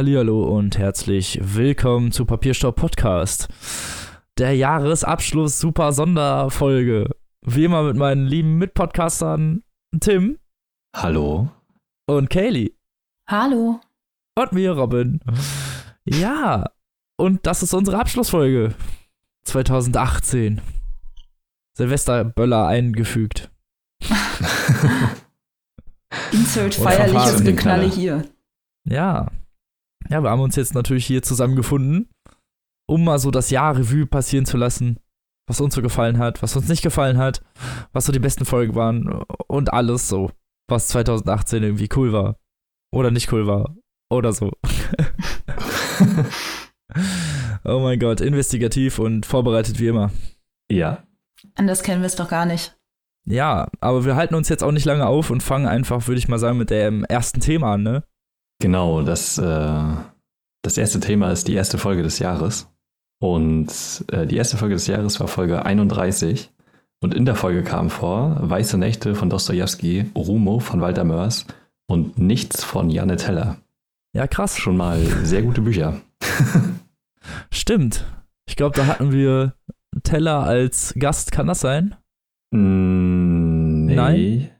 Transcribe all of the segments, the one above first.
Hallihallo und herzlich willkommen zu Papierstaub Podcast. Der Jahresabschluss super Sonderfolge. Wie immer mit meinen lieben Mitpodcastern Tim Hallo. und Kaylee Hallo. und mir Robin. Ja, und das ist unsere Abschlussfolge 2018. Silvesterböller eingefügt. Insert feierliches Geknalle hier. Ja. Ja, wir haben uns jetzt natürlich hier zusammengefunden, um mal so das Jahr Revue passieren zu lassen, was uns so gefallen hat, was uns nicht gefallen hat, was so die besten Folgen waren und alles so, was 2018 irgendwie cool war oder nicht cool war oder so. oh mein Gott, investigativ und vorbereitet wie immer. Ja. Anders kennen wir es doch gar nicht. Ja, aber wir halten uns jetzt auch nicht lange auf und fangen einfach, würde ich mal sagen, mit dem ersten Thema an, ne? Genau, das, äh, das erste Thema ist die erste Folge des Jahres. Und äh, die erste Folge des Jahres war Folge 31. Und in der Folge kam vor Weiße Nächte von Dostojewski, Rumo von Walter Mörs und Nichts von Janne Teller. Ja, krass. Schon mal sehr gute Bücher. Stimmt. Ich glaube, da hatten wir Teller als Gast, kann das sein? Mm, nee. Nein?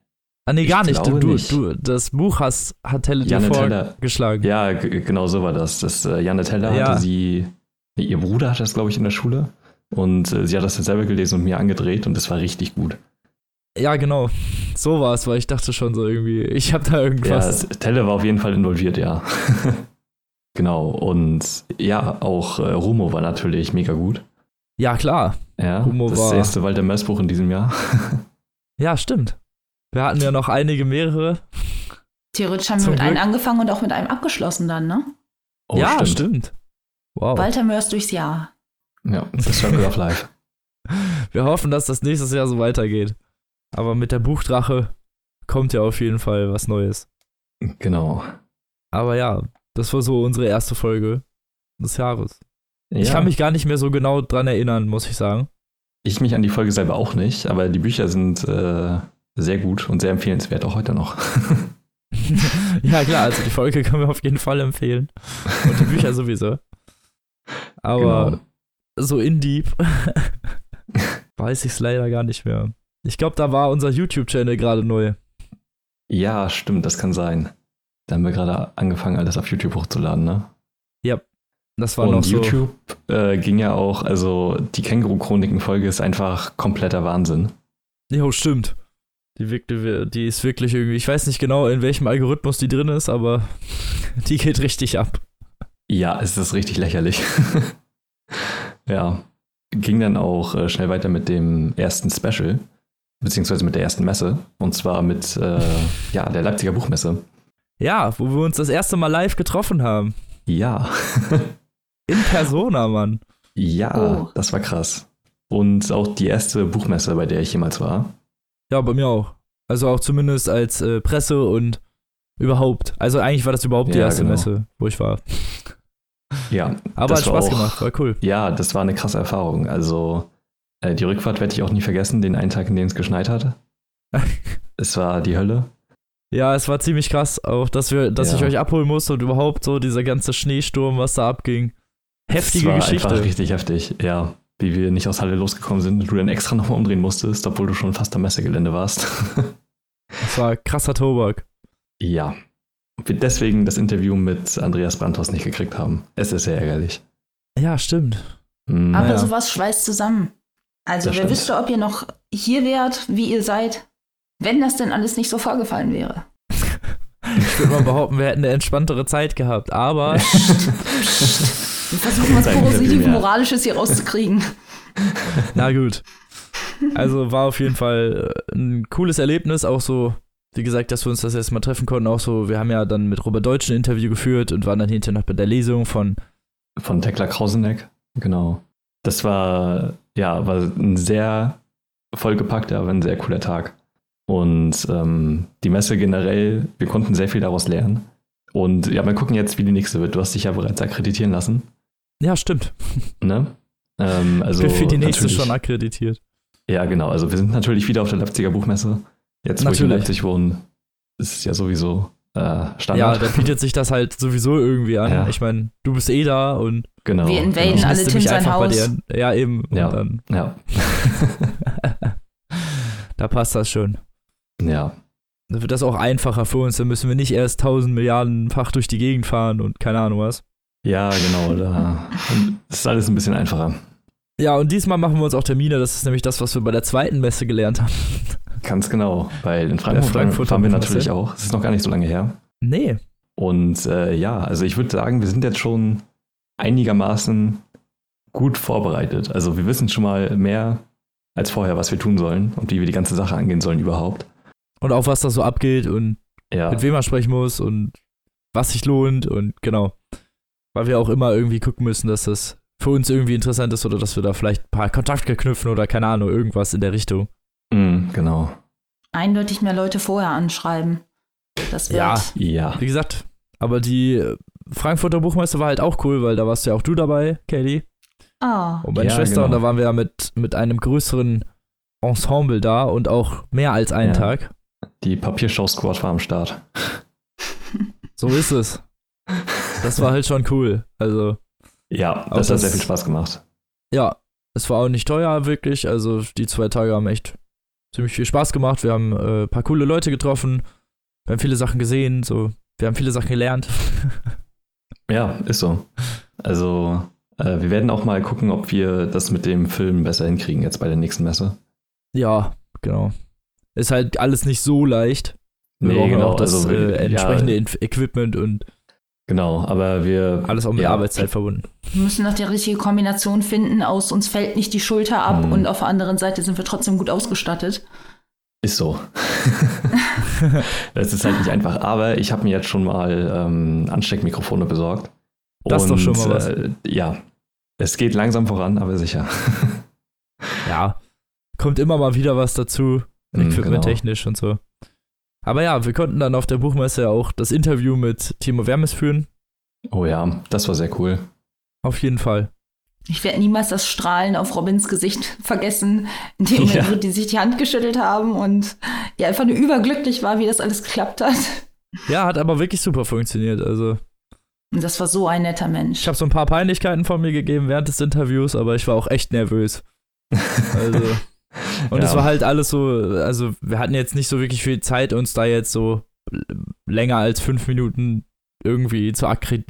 Ah, nee, gar nicht. Du, du, du, das Buch hast, hat Teller dir Teller. vorgeschlagen. Ja, genau so war das. das äh, Janne Teller Ja. hatte sie, nee, ihr Bruder hatte das, glaube ich, in der Schule. Und äh, sie hat das dann selber gelesen und mir angedreht und das war richtig gut. Ja, genau. So war es, weil ich dachte schon so irgendwie, ich habe da Ja, irgendwas. Telle war auf jeden Fall involviert, ja. genau. Und ja, auch äh, Rumo war natürlich mega gut. Ja, klar. Ja, Rumo das war- erste Walter Mörs Buch in diesem Jahr. Ja, stimmt. Wir hatten ja noch einige, mehrere. Theoretisch haben wir Zum mit einem Glück. angefangen und auch mit einem abgeschlossen dann, ne? Oh, ja, stimmt. Wow. Walter Mörs durchs Jahr. Ja, The Circle of Life. Wir hoffen, dass das nächstes Jahr so weitergeht. Aber mit der Buchdrache kommt ja auf jeden Fall was Neues. Genau. Aber ja, das war so unsere erste Folge des Jahres. Ja, Ich kann mich gar nicht mehr so genau dran erinnern, muss ich sagen. ich mich an die Folge selber auch nicht, aber die Bücher sind äh, sehr gut und sehr empfehlenswert, auch heute noch. ja, klar, also die Folge können wir auf jeden Fall empfehlen. Und die Bücher sowieso. Aber Genau. so in deep weiß ich es leider gar nicht mehr. Ich glaube, da war unser YouTube-Channel gerade neu. Ja, stimmt, das kann sein. Da haben wir gerade angefangen, alles auf YouTube hochzuladen, ne? Das war und noch so. YouTube äh, ging ja auch, also die Känguru-Chroniken-Folge ist einfach kompletter Wahnsinn. Jo, stimmt. Die, wirkte, die ist wirklich irgendwie, ich weiß nicht genau, in welchem Algorithmus die drin ist, aber die geht richtig ab. Ja, es ist richtig lächerlich. ja. Ging dann auch äh, schnell weiter mit dem ersten Special, beziehungsweise mit der ersten Messe. Und zwar mit äh, ja, der Leipziger Buchmesse. Ja, wo wir uns das erste Mal live getroffen haben. Ja. In Persona, Mann. ja, Oh. das war krass. Und auch die erste Buchmesse, bei der ich jemals war. Ja, bei mir auch. Also auch zumindest als äh, Presse und überhaupt. Also eigentlich war das überhaupt die Ja, erste genau. Messe, wo ich war. Ja. Aber das hat Spaß war auch- gemacht, war cool. Ja, das war eine krasse Erfahrung. Also äh, die Rückfahrt werde ich auch nie vergessen, den einen Tag, in dem es geschneit hat. es war die Hölle. Ja, es war ziemlich krass, auch dass wir, dass Ja. ich euch abholen musste und überhaupt so dieser ganze Schneesturm, was da abging. Heftige es war Geschichte. einfach richtig heftig, ja. Wie wir nicht aus Halle losgekommen sind und du dann extra nochmal umdrehen musstest, obwohl du schon fast am Messegelände warst. Das war krasser Tobak. ja. Und wir deswegen das Interview mit Andreas Brandhaus nicht gekriegt haben. Es ist sehr ärgerlich. Ja, stimmt. Hm, Aber Naja. sowas schweißt zusammen. Also Das wer stimmt. wüsste, ob ihr noch hier wärt, wie ihr seid, wenn das denn alles nicht so vorgefallen wäre. Ich würde mal behaupten, wir hätten eine entspanntere Zeit gehabt, aber Wir versuchen was Zeig mir positiv viel mehr. Moralisches hier rauszukriegen. na gut. Also war auf jeden Fall äh, ein cooles Erlebnis, auch so, wie gesagt, dass wir uns das erste Mal treffen konnten. Auch so, wir haben ja dann mit Robert Deutsch ein Interview geführt und waren dann hinterher noch bei der Lesung von Von Tekla Krauseneck, genau. Das war, ja, war ein sehr vollgepackter, aber ein sehr cooler Tag. Und ähm, die Messe generell, wir konnten sehr viel daraus lernen. Und ja, mal gucken jetzt, wie die nächste wird. Du hast dich ja bereits akkreditieren lassen. Ja, stimmt. Ne? Ähm, also Ich bin für die nächste natürlich- schon akkreditiert. Ja, genau. Also wir sind natürlich wieder auf der Leipziger Buchmesse. Jetzt, wo ich in Natürlich. Leipzig wohne, ist es ja sowieso äh, Standard. Ja, da bietet sich das halt sowieso irgendwie an. Ja. Ich meine, du bist eh da und genau. Wir invaden genau. alle Tim mich sein einfach bei Haus. dir. Ja, eben. Ja. Und dann, Ja. da passt das schon. ja. Da wird das auch einfacher für uns. Dann müssen wir nicht erst tausend Milliardenfach durch die Gegend fahren und keine Ahnung was. Ja, genau. Da das ist alles ein bisschen einfacher. Ja, und diesmal machen wir uns auch Termine. Das ist nämlich das, was wir bei der zweiten Messe gelernt haben. Ganz genau. Weil in Frankfurt, Frankfurter waren wir Buchmesse. natürlich auch. Es ist noch gar nicht so lange her. Nee. Und äh, ja, also ich würde sagen, wir sind jetzt schon einigermaßen gut vorbereitet. Also wir wissen schon mal mehr als vorher, was wir tun sollen und wie wir die ganze Sache angehen sollen überhaupt. Und auch was da so abgeht und Ja, mit wem man sprechen muss und was sich lohnt und genau. Weil wir auch immer irgendwie gucken müssen, dass das für uns irgendwie interessant ist oder dass wir da vielleicht ein paar Kontakte knüpfen oder keine Ahnung, irgendwas in der Richtung. Mm, genau. Eindeutig mehr Leute vorher anschreiben. Das wird. Ja. Ja, Wie gesagt, aber die Frankfurter Buchmesse war halt auch cool, weil da warst ja auch du dabei, Katie, Ah, und meine Ja, Schwester. Und genau. da waren wir ja mit, mit einem größeren Ensemble da und auch mehr als einen Ja. Tag. die Papiershow-Squad war am Start. So ist es. Das war halt schon cool. Also, Ja, das, hat das- sehr viel Spaß gemacht. ja, es war auch nicht teuer, wirklich. Also, die zwei Tage haben echt ziemlich viel Spaß gemacht. Wir haben äh, ein paar coole Leute getroffen. Wir haben viele Sachen gesehen. So, wir haben viele Sachen gelernt. Ja, ist so. Also, äh, wir werden auch mal gucken, ob wir das mit dem Film besser hinkriegen jetzt bei der nächsten Messe. ja, genau. Ist halt alles nicht so leicht. Wir Nee, brauchen genau, auch das also, äh, ja, entsprechende Inf- Equipment und Genau, aber wir. alles auch mit ja, Arbeitszeit verbunden. wir müssen noch die richtige Kombination finden aus uns fällt nicht die Schulter ab Hm. und auf der anderen Seite sind wir trotzdem gut ausgestattet. Ist so. das ist halt nicht einfach. Aber ich habe mir jetzt schon mal ähm, Ansteckmikrofone besorgt. Das ist doch schon mal was. Äh, ja, es geht langsam voran, aber sicher. Ja, kommt immer mal wieder was dazu, Mhm, equipmenttechnisch und so. Aber ja, wir konnten dann auf der Buchmesse auch das Interview mit Timo Wermes führen. Oh ja, das war sehr cool. Auf jeden Fall. Ich werde niemals das Strahlen auf Robins Gesicht vergessen, in dem Moment, Ja. wo die sich die Hand geschüttelt haben und die einfach nur überglücklich war, wie das alles geklappt hat. Ja, hat aber wirklich super funktioniert. Also, Und das war so ein netter Mensch. ich habe so ein paar Peinlichkeiten von mir gegeben während des Interviews, aber ich war auch echt nervös. Also, und Ja. es war halt alles so, also wir hatten jetzt nicht so wirklich viel Zeit, uns da jetzt so länger als fünf Minuten irgendwie zu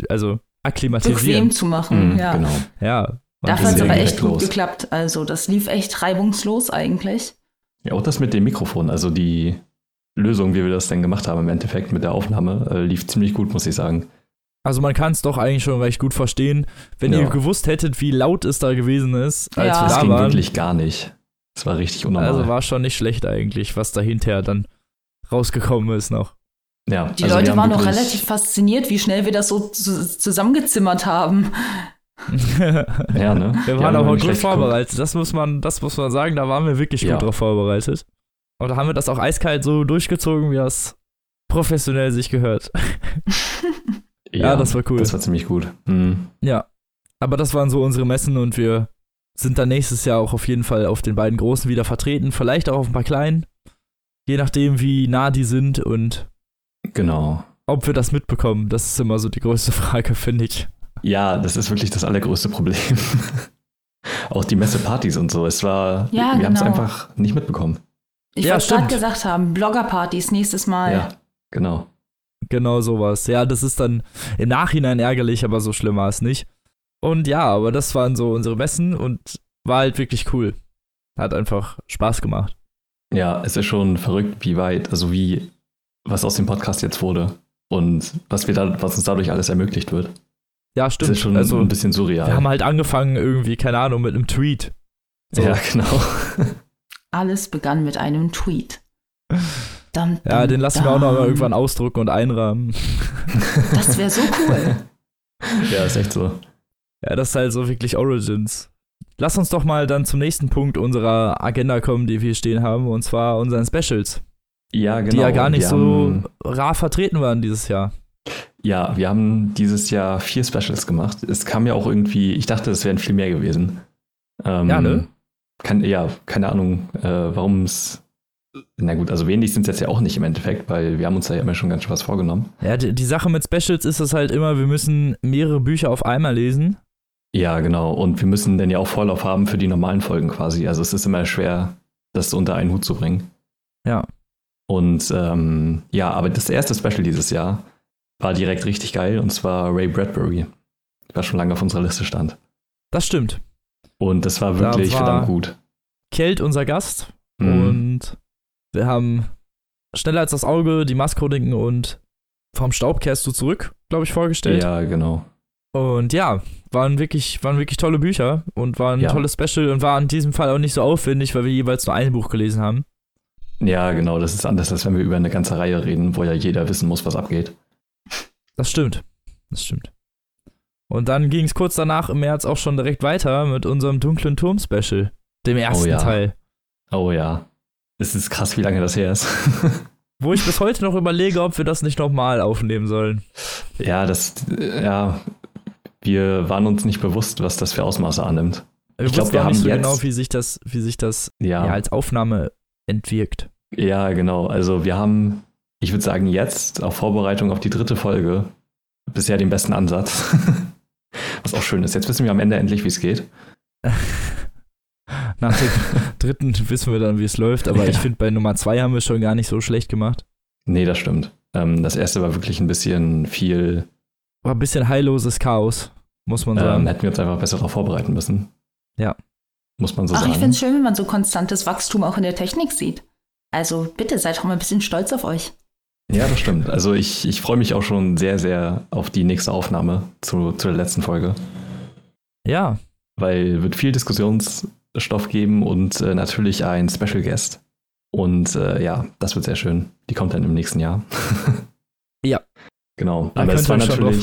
also akklimatisieren. Bequem zu machen, Mhm, ja. Genau. Ja. Dafür hat es aber echt gut los. geklappt. Also, das lief echt reibungslos eigentlich. Ja, auch das mit dem Mikrofon, also die Lösung, wie wir das denn gemacht haben im Endeffekt mit der Aufnahme, äh, lief ziemlich gut, muss ich sagen. Also man kann es doch eigentlich schon recht gut verstehen. Wenn Ja. ihr gewusst hättet, wie laut es da gewesen ist, als Ja. wir Das da ging waren. wirklich gar nicht. Das war richtig unnormal. Also war schon nicht schlecht eigentlich, was da hinterher dann rausgekommen ist noch. ja, Die also Leute waren noch relativ fasziniert, wie schnell wir das so zu zusammengezimmert haben. Ja, ne? Wir waren haben aber gut geguckt. vorbereitet. Das muss man, das muss man sagen, da waren wir wirklich Ja. gut drauf vorbereitet. Und da haben wir das auch eiskalt so durchgezogen, wie das professionell sich gehört. Ja, das war cool. Das war ziemlich gut. Mhm. Ja. Aber das waren so unsere Messen und wir sind dann nächstes Jahr auch auf jeden Fall auf den beiden großen wieder vertreten, vielleicht auch auf ein paar kleinen. Je nachdem, wie nah die sind und Genau. ob wir das mitbekommen. Das ist immer so die größte Frage, finde ich. Ja, das ist wirklich das allergrößte Problem. Auch die Messepartys und so. Es war, Ja, wir haben es genau. einfach nicht mitbekommen. Ich Ja, wollte gerade gesagt haben, Bloggerpartys nächstes Mal. Ja, genau. Genau sowas. Ja, das ist dann im Nachhinein ärgerlich, aber so schlimm war es nicht. Und ja, aber das waren so unsere Messen und war halt wirklich cool. Hat einfach Spaß gemacht. Ja, es ist schon verrückt, wie weit, also wie, was aus dem Podcast jetzt wurde und was wir da, was uns dadurch alles ermöglicht wird. Ja, Das stimmt. ist schon also, ein bisschen surreal. wir haben halt angefangen irgendwie, keine Ahnung, mit einem Tweet. So. Ja, genau. Alles begann mit einem Tweet. Dum, Ja, dum, den lassen wir auch noch mal dum. irgendwann ausdrucken und einrahmen. Das wäre so cool. ja, ist echt so. Ja, das ist halt so wirklich Origins. Lass uns doch mal dann zum nächsten Punkt unserer Agenda kommen, die wir stehen haben, und zwar unseren Specials, Ja, genau. die ja gar nicht so rar vertreten waren dieses Jahr. ja, wir haben dieses Jahr vier Specials gemacht. Es kam ja auch irgendwie, ich dachte, es wären viel mehr gewesen. Ähm, Ja, ne? Kann, ja, keine Ahnung, äh, warum es na gut, also wenig sind es jetzt ja auch nicht im Endeffekt, weil wir haben uns da ja immer schon ganz schön was vorgenommen. Ja, die, die Sache mit Specials ist es halt immer, wir müssen mehrere Bücher auf einmal lesen. Ja, genau. Und wir müssen dann ja auch Vorlauf haben für die normalen Folgen quasi. Also es ist immer schwer, das unter einen Hut zu bringen. Ja. Und ähm, ja, aber das erste Special dieses Jahr war direkt richtig geil und zwar Ray Bradbury. Was schon lange auf unserer Liste stand. Das stimmt. Und das war wirklich Da war- verdammt gut. Kelt unser Gast Mhm. und wir haben schneller als das Auge die Maskroniken und vom Staub kehrst du zurück, glaube ich, vorgestellt. Ja, genau. Und ja, waren wirklich, waren wirklich tolle Bücher und war ein Ja. tolles Special und war in diesem Fall auch nicht so aufwendig, weil wir jeweils nur ein Buch gelesen haben. Ja, genau. Das ist anders, als wenn wir über eine ganze Reihe reden, wo ja jeder wissen muss, was abgeht. Das stimmt. Das stimmt. Und dann ging es kurz danach im März auch schon direkt weiter mit unserem Dunklen Turm-Special, dem ersten ja. Teil. Oh ja. Es ist krass, wie lange das her ist. Wo ich bis heute noch überlege, ob wir das nicht nochmal aufnehmen sollen. ja, das, ja, wir waren uns nicht bewusst, was das für Ausmaße annimmt. Wir Ich glaub, wussten wir auch nicht haben so jetzt- genau, wie sich das, wie sich das Ja, ja, als Aufnahme entwirkt. ja, genau. Also wir haben, ich würde sagen, jetzt auf Vorbereitung auf die dritte Folge bisher den besten Ansatz. Was auch schön ist. Jetzt wissen wir am Ende endlich, wie es geht. Nach dem dritten wissen wir dann, wie es läuft, aber ich Ja. finde, bei Nummer zwei haben wir schon gar nicht so schlecht gemacht. Nee, das stimmt. Ähm, das erste war wirklich ein bisschen viel, War ein bisschen heilloses Chaos, muss man sagen. ähm, hätten wir uns einfach besser darauf vorbereiten müssen. Ja. Muss man so Ach, ich sagen. finde es schön, wenn man so konstantes Wachstum auch in der Technik sieht. Also bitte seid doch mal ein bisschen stolz auf euch. Ja, das stimmt. Also ich, ich freue mich auch schon sehr, sehr auf die nächste Aufnahme zu, zu der letzten Folge, ja, weil wird viel Diskussionsstoff geben und äh, natürlich ein Special Guest. Und äh, ja, das wird sehr schön. Die kommt dann im nächsten Jahr. Ja. Genau. da aber es war natürlich,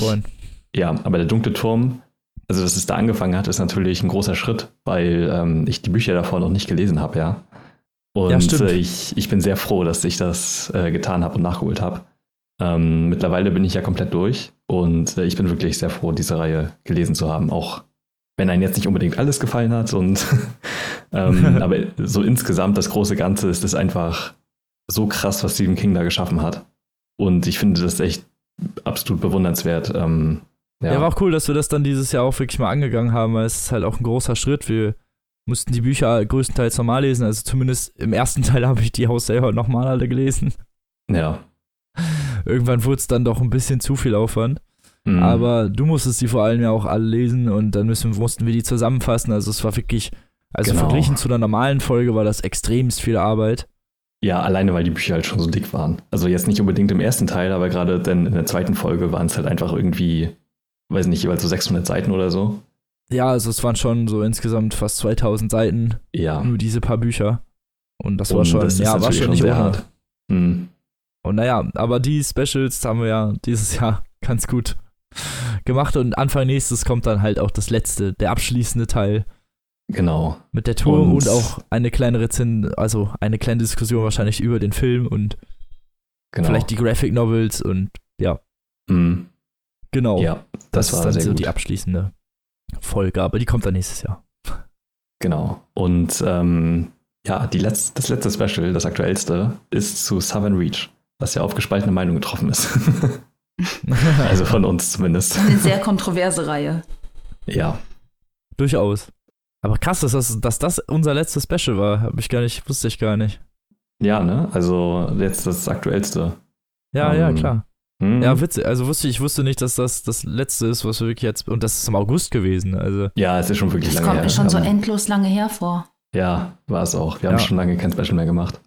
ja, aber der dunkle Turm, also dass es da angefangen hat, ist natürlich ein großer Schritt, weil ähm, ich die Bücher davor noch nicht gelesen habe, ja. Und Ja, stimmt. äh, ich, ich bin sehr froh, dass ich das äh, getan habe und nachgeholt habe. Ähm, mittlerweile bin ich ja komplett durch und äh, ich bin wirklich sehr froh, diese Reihe gelesen zu haben, auch wenn einem jetzt nicht unbedingt alles gefallen hat und ähm, aber so insgesamt das große Ganze ist es einfach so krass, was Stephen King da geschaffen hat. Und ich finde das echt absolut bewundernswert. Ähm, ja. Ja. war auch cool, dass wir das dann dieses Jahr auch wirklich mal angegangen haben, weil es ist halt auch ein großer Schritt. Wir mussten die Bücher größtenteils normal lesen, also zumindest im ersten Teil habe ich die Haus selber nochmal alle gelesen. ja. Irgendwann wurde es dann doch ein bisschen zu viel Aufwand. Mhm. Aber du musstest die vor allem ja auch alle lesen und dann müssen, mussten wir die zusammenfassen. Also es war wirklich, also Genau. verglichen zu einer normalen Folge war das extremst viel Arbeit. Ja, alleine weil die Bücher halt schon so dick waren. Also jetzt nicht unbedingt im ersten Teil, aber gerade dann in der zweiten Folge waren es halt einfach irgendwie, weiß nicht, jeweils so 600 Seiten oder so. Ja, also es waren schon so insgesamt fast 2000 Seiten, Ja. nur diese paar Bücher. Und das war Und schon, das ja, war schon nicht sehr ohne. hart. Mhm. Und naja, aber die Specials haben wir ja dieses Jahr ganz gut gemacht und Anfang nächstes kommt dann halt auch das letzte, der abschließende Teil Genau. mit der Turm und, Und- auch eine kleine Rezen, also eine kleine Diskussion wahrscheinlich über den Film und genau. vielleicht die Graphic Novels und ja, Mhm. genau. Ja, das, das, ist war dann sehr so gut. die abschließende Folge, aber die kommt dann nächstes Jahr. Genau. Und ähm, ja, die Letz das letzte Special, das aktuellste, ist zu Southern Reach, was ja auf gespaltene Meinung getroffen ist. also von uns zumindest. Eine sehr kontroverse Reihe. Ja. Durchaus. Aber krass, dass das, dass das unser letztes Special war, hab ich gar nicht, wusste ich gar nicht. Ja, ne? Also jetzt das aktuellste. Ja, ja, Ähm, klar. Hm? Ja, witzig. Also wusste ich, ich wusste nicht, dass das das letzte ist, was wir wirklich jetzt. Und das ist im August gewesen. Also, ja, es ist schon wirklich Das lange kommt her. mir schon so Ähm, endlos lange her vor. Ja, war es auch. Wir haben Ja. schon lange kein Special mehr gemacht.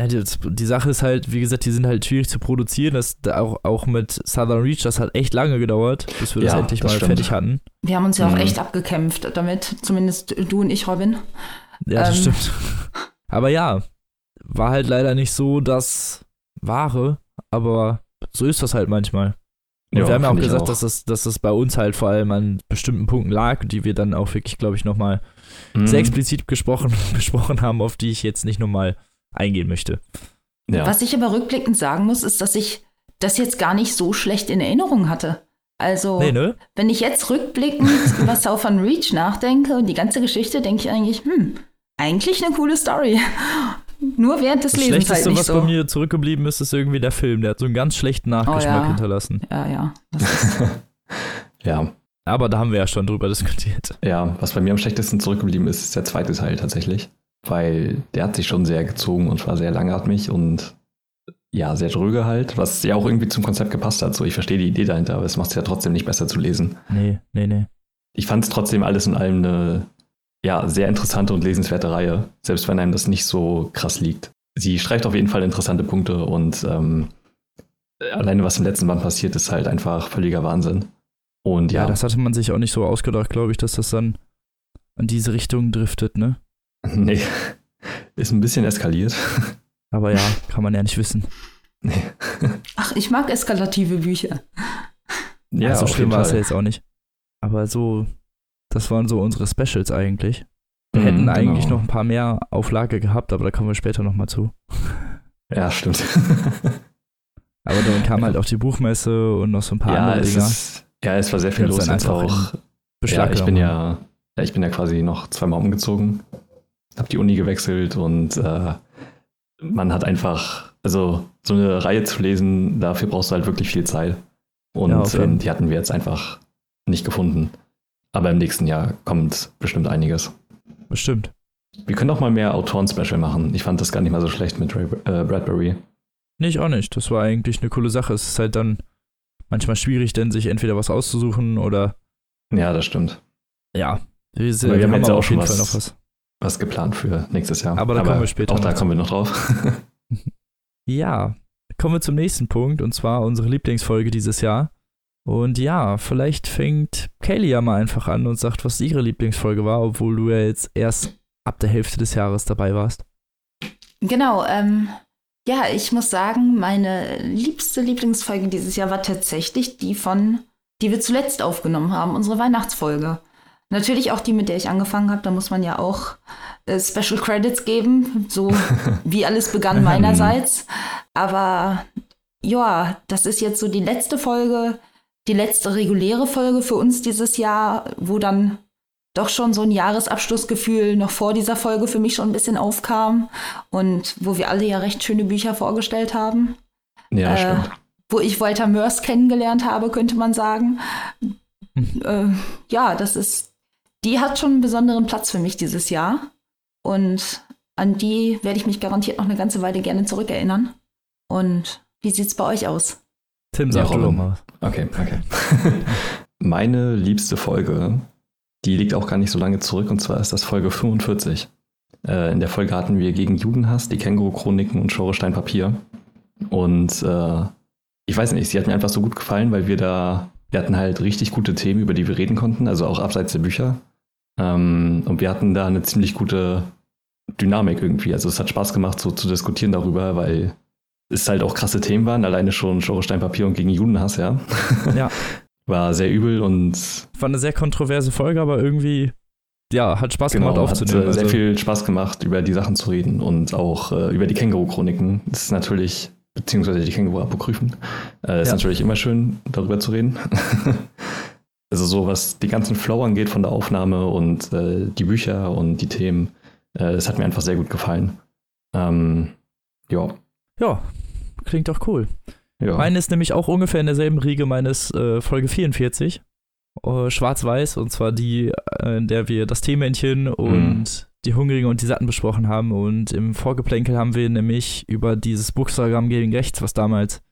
Ja, die, die Sache ist halt, wie gesagt, die sind halt schwierig zu produzieren. Das da auch, auch mit Southern Reach, das hat echt lange gedauert, bis wir das Ja, endlich das mal stimmt. fertig hatten. Wir haben uns ja auch Mhm. echt abgekämpft damit, zumindest du und ich, Robin. Ja, das Ähm. stimmt. Aber ja, war halt leider nicht so das Wahre, aber so ist das halt manchmal. Und wir haben ja auch gesagt, Dass, das, dass das bei uns halt vor allem an bestimmten Punkten lag, die wir dann auch wirklich, glaube ich, nochmal Mhm. sehr explizit gesprochen, besprochen haben, auf die ich jetzt nicht nochmal eingehen möchte. ja. Was ich aber rückblickend sagen muss, ist, dass ich das jetzt gar nicht so schlecht in Erinnerung hatte. Also, Nee, ne? wenn ich jetzt rückblickend über Southern Reach nachdenke und die ganze Geschichte, denke ich eigentlich, hm, eigentlich eine coole Story. Nur während des Das Lesens halt Schlechteste, nicht was so. bei mir zurückgeblieben ist, ist irgendwie der Film. Der hat so einen ganz schlechten Nachgeschmack Oh ja. hinterlassen. Ja, ja. Ja, Aber da haben wir ja schon drüber diskutiert. ja, was bei mir am schlechtesten zurückgeblieben ist, ist der zweite Teil tatsächlich. Weil der hat sich schon sehr gezogen und war sehr langatmig und ja, sehr dröge halt, was ja auch irgendwie zum Konzept gepasst hat. So, ich verstehe die Idee dahinter, aber es macht es ja trotzdem nicht besser zu lesen. Nee, nee, nee. Ich fand es trotzdem alles in allem eine ja, sehr interessante und lesenswerte Reihe, selbst wenn einem das nicht so krass liegt. Sie streicht auf jeden Fall interessante Punkte und ähm, alleine was im letzten Band passiert, ist halt einfach völliger Wahnsinn. Und Ja, ja, das hatte man sich auch nicht so ausgedacht, glaube ich, dass das dann in diese Richtung driftet, ne? nee, ist ein bisschen eskaliert. Aber ja, kann man ja nicht wissen. nee. ach, ich mag eskalative Bücher. Ja, so auf schlimm war es ja jetzt auch nicht. Aber so, das waren so unsere Specials eigentlich. Wir Mhm, hätten eigentlich genau. noch ein paar mehr auf Lager gehabt, aber da kommen wir später nochmal zu. Ja, stimmt. Aber dann kam halt auch die Buchmesse und noch so ein paar ja, andere es Dinger. ist, ja, es war sehr viel los jetzt einfach auch. Ja, ich bin ja, ja, ich bin ja quasi noch zweimal umgezogen, habe die Uni gewechselt und äh, man hat einfach, also so eine Reihe zu lesen, dafür brauchst du halt wirklich viel Zeit. Und Ja, jeden ähm, die hatten wir jetzt einfach nicht gefunden. Aber im nächsten Jahr kommt bestimmt einiges. Bestimmt. Wir können auch mal mehr Autoren-Special machen. Ich fand das gar nicht mal so schlecht mit Ray, äh, Bradbury. Nee, ich auch nicht. Das war eigentlich eine coole Sache. Es ist halt dann manchmal schwierig, denn sich entweder was auszusuchen oder Ja, das stimmt. ja. Wir, wir haben jetzt aber auch auf schon jeden Fall was- noch was. Was geplant für nächstes Jahr. Aber da kommen wir später Auch da noch kommen wir noch drauf. Ja, kommen wir zum nächsten Punkt und zwar unsere Lieblingsfolge dieses Jahr. Und ja, vielleicht fängt Kaylee ja mal einfach an und sagt, was ihre Lieblingsfolge war, obwohl du ja jetzt erst ab der Hälfte des Jahres dabei warst. Genau, ähm, ja, ich muss sagen, meine liebste Lieblingsfolge dieses Jahr war tatsächlich die von, die wir zuletzt aufgenommen haben, unsere Weihnachtsfolge. Natürlich auch die, mit der ich angefangen habe, da muss man ja auch äh, Special Credits geben, so wie alles begann meinerseits. Aber ja, das ist jetzt so die letzte Folge, die letzte reguläre Folge für uns dieses Jahr, wo dann doch schon so ein Jahresabschlussgefühl noch vor dieser Folge für mich schon ein bisschen aufkam und wo wir alle ja recht schöne Bücher vorgestellt haben. ja, Äh, stimmt. Wo ich Walter Mörs kennengelernt habe, könnte man sagen. äh, ja, das ist, die hat schon einen besonderen Platz für mich dieses Jahr. Und an die werde ich mich garantiert noch eine ganze Weile gerne zurückerinnern. Und wie sieht's bei euch aus? Tim, Ja, sag du Robin. doch mal. Okay, okay. Meine liebste Folge, die liegt auch gar nicht so lange zurück, und zwar ist das Folge 45. Äh, in der Folge hatten wir gegen Judenhass, die Känguru-Chroniken und Schorestein Papier. Und äh, ich weiß nicht, sie hat mir einfach so gut gefallen, weil wir da, wir hatten halt richtig gute Themen, über die wir reden konnten, also auch abseits der Bücher. Ähm, und wir hatten da eine ziemlich gute Dynamik irgendwie. Also es hat Spaß gemacht, so zu diskutieren darüber, weil es halt auch krasse Themen waren, alleine schon Papier und gegen Judenhass, ja. Ja. War sehr übel und War eine sehr kontroverse Folge, aber irgendwie, ja, hat Spaß gemacht genau, hat aufzunehmen. äh, sehr also, viel Spaß gemacht, über die Sachen zu reden und auch äh, über die Känguru-Chroniken. Das ist natürlich, beziehungsweise die Känguru-Apokryphen, äh, ist Ja. natürlich immer schön, darüber zu reden. also so, was die ganzen Flow angeht von der Aufnahme und äh, die Bücher und die Themen, äh, das hat mir einfach sehr gut gefallen. Ähm, ja, ja, klingt doch cool. ja. Meine ist nämlich auch ungefähr in derselben Riege meines äh, Folge 44. Äh, Schwarz-Weiß, und zwar die, äh, in der wir das Teemännchen und die Hungrigen und die Satten besprochen haben. Und im Vorgeplänkel haben wir nämlich über dieses Buchstagramm gegen rechts, was damals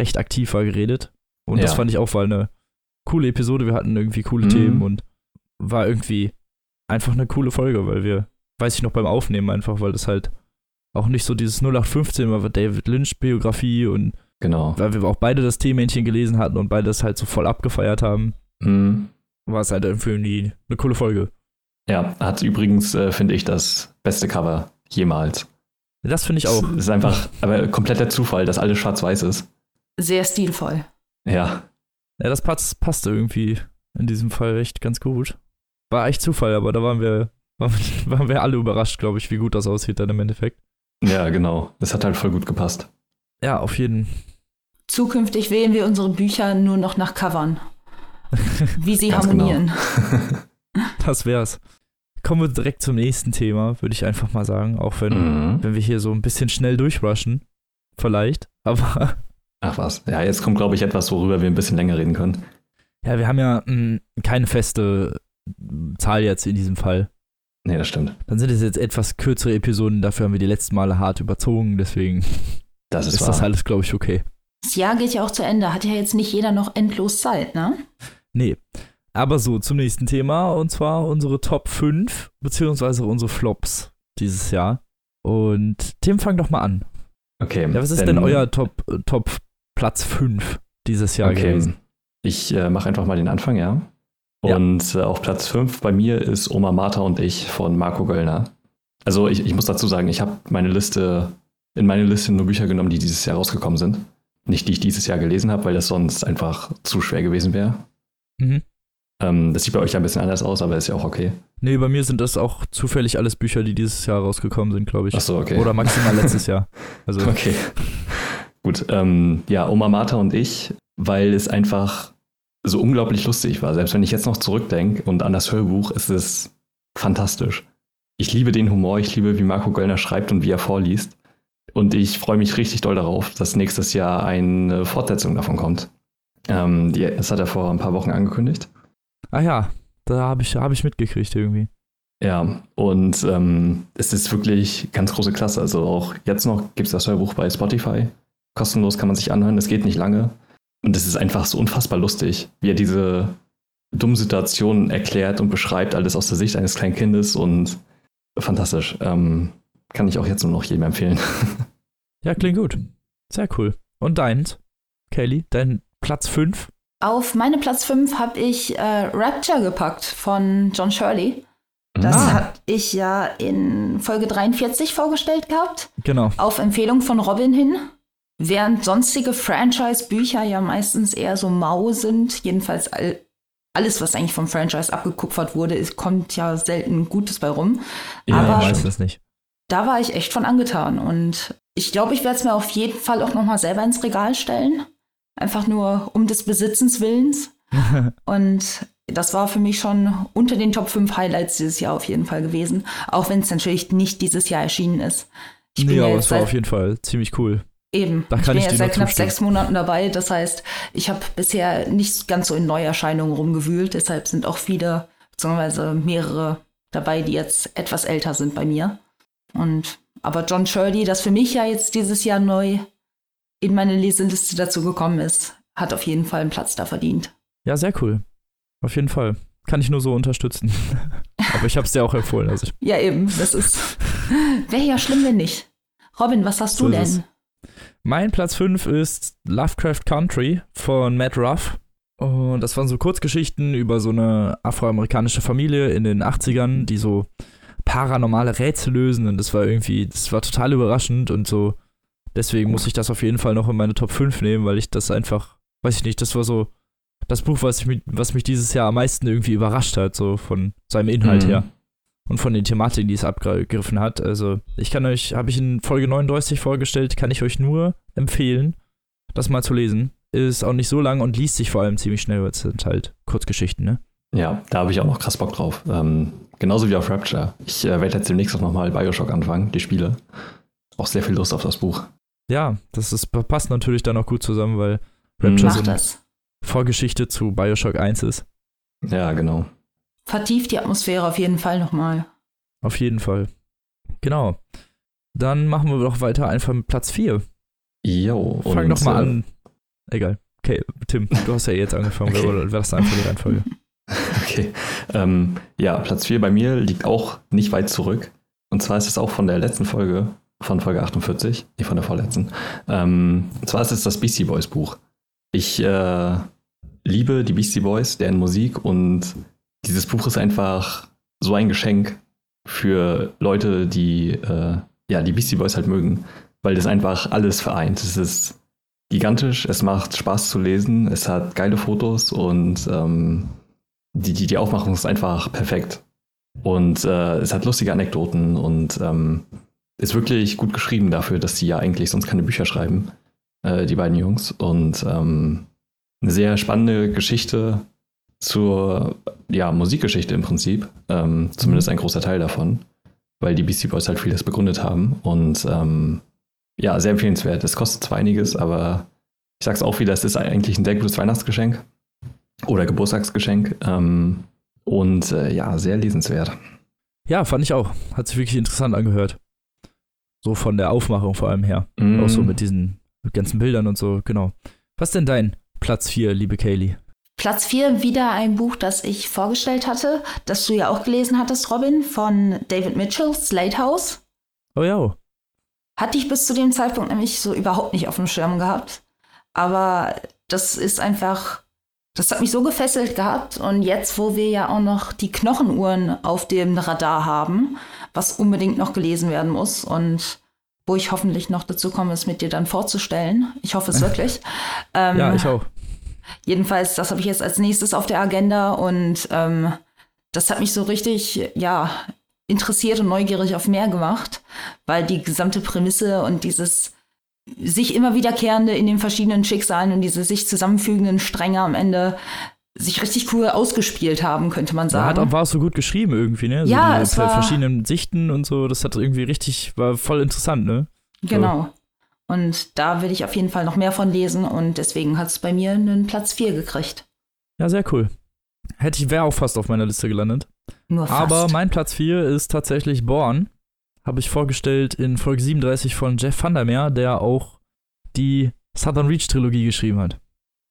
recht aktiv war, geredet. Und das Ja. fand ich auch war eine coole Episode. Wir hatten irgendwie coole Mhm. Themen und war irgendwie einfach eine coole Folge, weil wir, weiß ich noch beim Aufnehmen einfach, weil das halt auch nicht so dieses 0815 war, David Lynch Biografie und genau. weil wir auch beide das Teemännchen gelesen hatten und beide das halt so voll abgefeiert haben, Mhm. war es halt irgendwie eine coole Folge. Ja, hat übrigens, äh, finde ich, das beste Cover jemals. Das finde ich auch. Es ist einfach, aber kompletter Zufall, dass alles schwarz-weiß ist. Sehr stilvoll. Ja, Ja, das passt, passte irgendwie in diesem Fall echt ganz gut. War echt Zufall, aber da waren wir, waren, waren wir alle überrascht, glaube ich, wie gut das aussieht dann im Endeffekt. ja, genau. Das hat halt voll gut gepasst. Ja, auf jeden. Zukünftig wählen wir unsere Bücher nur noch nach Covern. Wie sie genau. harmonieren. Das wär's. kommen wir direkt zum nächsten Thema, würde ich einfach mal sagen. Auch wenn, Mhm. wenn wir hier so ein bisschen schnell durchrushen. Vielleicht. Aber Ach was. Ja, jetzt kommt, glaube ich, etwas, worüber wir ein bisschen länger reden können. ja, wir haben ja mh, keine feste Zahl jetzt in diesem Fall. Nee, das stimmt. Dann sind es jetzt etwas kürzere Episoden, dafür haben wir die letzten Male hart überzogen, deswegen Das ist, ist das alles, glaube ich, okay. Das Jahr geht ja auch zu Ende. Hat ja jetzt nicht jeder noch endlos Zeit, ne? Nee. Aber so, zum nächsten Thema, und zwar unsere Top 5, beziehungsweise unsere Flops dieses Jahr. Und Tim, fang doch mal an. Okay. Ja, was ist denn euer Top, äh, Top Platz 5 dieses Jahr okay. gewesen? Ich äh, mache einfach mal den Anfang, ja. Ja. Und äh, auf Platz 5 bei mir ist Oma Martha und ich von Marco Göllner. Also ich, ich muss dazu sagen, ich habe meine Liste, in meine Liste nur Bücher genommen, die dieses Jahr rausgekommen sind. Nicht die ich dieses Jahr gelesen habe, weil das sonst einfach zu schwer gewesen wäre. Mhm. Ähm, das sieht bei euch ja ein bisschen anders aus, aber ist ja auch okay. Nee, bei mir sind das auch zufällig alles Bücher, die dieses Jahr rausgekommen sind, glaube ich. Ach so, okay. Oder maximal letztes Jahr. Also, Okay. Gut. Ähm, ja, Oma Martha und ich, weil es einfach so unglaublich lustig war. Selbst wenn ich jetzt noch zurückdenke und an das Hörbuch, ist es fantastisch. Ich liebe den Humor, ich liebe, wie Marco Göllner schreibt und wie er vorliest. Und ich freue mich richtig doll darauf, dass nächstes Jahr eine Fortsetzung davon kommt. Ähm, die, das hat er vor ein paar Wochen angekündigt. ah ja, da habe ich, hab ich mitgekriegt irgendwie. Ja, und ähm, es ist wirklich ganz große Klasse. Also auch jetzt noch gibt es das Hörbuch bei Spotify. Kostenlos kann man sich anhören, es geht nicht lange. Und es ist einfach so unfassbar lustig, wie er diese dummen Situationen erklärt und beschreibt, alles aus der Sicht eines kleinen Kindes und fantastisch. Ähm, kann ich auch jetzt nur noch jedem empfehlen. Ja, klingt gut. Sehr cool. Und deins, Kelly, dein Platz 5? Auf meine Platz 5 habe ich äh, Rapture gepackt von John Shirley. Das Ah. hatte ich ja in Folge 43 vorgestellt gehabt, Genau. auf Empfehlung von Robin hin. Während sonstige Franchise-Bücher ja meistens eher so mau sind, jedenfalls all, alles, was eigentlich vom Franchise abgekupfert wurde, ist, kommt ja selten Gutes bei rum. Ja, Aber- ich weiß das nicht. Da war ich echt von angetan und ich glaube, ich werde es mir auf jeden Fall auch nochmal selber ins Regal stellen. Einfach nur um des Besitzens Willens. Und das war für mich schon unter den Top 5 Highlights dieses Jahr auf jeden Fall gewesen. Auch wenn es natürlich nicht dieses Jahr erschienen ist. Ich nee, ja aber es war auf jeden Fall ziemlich cool. Eben, da ich bin ich jetzt seit knapp zustimmen. sechs Monaten dabei. Das heißt, ich habe bisher nicht ganz so in Neuerscheinungen rumgewühlt. Deshalb sind auch viele, beziehungsweise mehrere dabei, die jetzt etwas älter sind bei mir. Und aber John Shirley, das für mich ja jetzt dieses Jahr neu in meine Leseliste dazu gekommen ist, hat auf jeden Fall einen Platz da verdient. Ja, sehr cool. Auf jeden Fall. Kann ich nur so unterstützen. aber ich habe es dir auch empfohlen. Also Ja, eben, das ist. Wäre ja schlimm, wenn nicht. Robin, was hast So du denn? Mein Platz 5 ist Lovecraft Country von Matt Ruff. Und das waren so Kurzgeschichten über so eine afroamerikanische Familie in den 80ern, die so paranormale Rätsel lösen. Und das war irgendwie, das war total überraschend und so. Deswegen muss ich das auf jeden Fall noch in meine Top 5 nehmen, weil ich das einfach, weiß ich nicht, das war so das Buch, was, ich mich, was mich dieses Jahr am meisten irgendwie überrascht hat, so von seinem Inhalt Mhm. her und von den Thematiken, die es abgegriffen hat. Also ich kann euch, habe ich in Folge 39 vorgestellt, kann ich euch nur empfehlen, das mal zu lesen. Ist auch nicht so lang und liest sich vor allem ziemlich schnell, weil es sind halt Kurzgeschichten, ne? Ja, da habe ich auch noch krass Bock drauf. Ähm, genauso wie auf Rapture. Ich äh, werde jetzt demnächst auch nochmal Bioshock anfangen, die Spiele. Auch sehr viel Lust auf das Buch. Ja, das ist, passt natürlich dann auch gut zusammen, weil Rapture so eine das. Vorgeschichte zu Bioshock 1 ist. Ja, genau. Vertieft die Atmosphäre auf jeden Fall nochmal. Auf jeden Fall. Genau. Dann machen wir doch weiter einfach mit Platz 4. Jo. Fang doch mal äh, an. Egal. Okay, Tim, du hast ja jetzt angefangen. Okay. Wäre das einfach die Reihenfolge? Okay. Ähm, ja, Platz 4 bei mir liegt auch nicht weit zurück. Und zwar ist es auch von der letzten Folge, von Folge 48, nee, von der vorletzten. Ähm, und zwar ist es das Beastie Boys Buch. Ich äh, liebe die Beastie Boys, deren Musik und dieses Buch ist einfach so ein Geschenk für Leute, die äh, ja, die Beastie Boys halt mögen, weil das einfach alles vereint. Es ist gigantisch, es macht Spaß zu lesen, es hat geile Fotos und ähm, die, die, die Aufmachung ist einfach perfekt. Und äh, es hat lustige Anekdoten und ähm, ist wirklich gut geschrieben dafür, dass sie ja eigentlich sonst keine Bücher schreiben, äh, die beiden Jungs. Und ähm, eine sehr spannende Geschichte zur ja, Musikgeschichte im Prinzip, ähm, zumindest ein großer Teil davon, weil die Beastie Boys halt vieles begründet haben und ähm, ja, sehr empfehlenswert. Es kostet zwar einiges, aber ich sag's auch wieder, es ist eigentlich ein sehr gutes Weihnachtsgeschenk oder Geburtstagsgeschenk ähm, und äh, ja, sehr lesenswert. Ja, fand ich auch. Hat sich wirklich interessant angehört. So von der Aufmachung vor allem her. Mm. Auch so mit diesen ganzen Bildern und so, genau. Was ist denn dein Platz 4, liebe Kaylee? Platz 4, wieder ein Buch, das ich vorgestellt hatte, das du ja auch gelesen hattest, Robin, von David Mitchell, Slate House. Oh ja. Hatte ich bis zu dem Zeitpunkt nämlich so überhaupt nicht auf dem Schirm gehabt. Aber das ist einfach, das hat mich so gefesselt gehabt. Und jetzt, wo wir ja auch noch die Knochenuhren auf dem Radar haben, was unbedingt noch gelesen werden muss und wo ich hoffentlich noch dazu komme, es mit dir dann vorzustellen. Ich hoffe es wirklich. ähm, Ja, ich auch. Jedenfalls, das habe ich jetzt als nächstes auf der Agenda und ähm, das hat mich so richtig, ja, interessiert und neugierig auf mehr gemacht, weil die gesamte Prämisse und dieses sich immer wiederkehrende in den verschiedenen Schicksalen und diese sich zusammenfügenden Stränge am Ende sich richtig cool ausgespielt haben, könnte man sagen. hat, war es so gut geschrieben irgendwie, ne? So Ja, es war- verschiedenen Sichten und so, das hat irgendwie richtig, war voll interessant, ne? Genau. Und da will ich auf jeden Fall noch mehr von lesen und deswegen hat es bei mir einen Platz 4 gekriegt. Ja, sehr cool. Hätte ich, wäre auch fast auf meiner Liste gelandet. Nur fast. Aber mein Platz 4 ist tatsächlich Born. Habe ich vorgestellt in Folge 37 von Jeff Van der Meer, der auch die Southern Reach Trilogie geschrieben hat.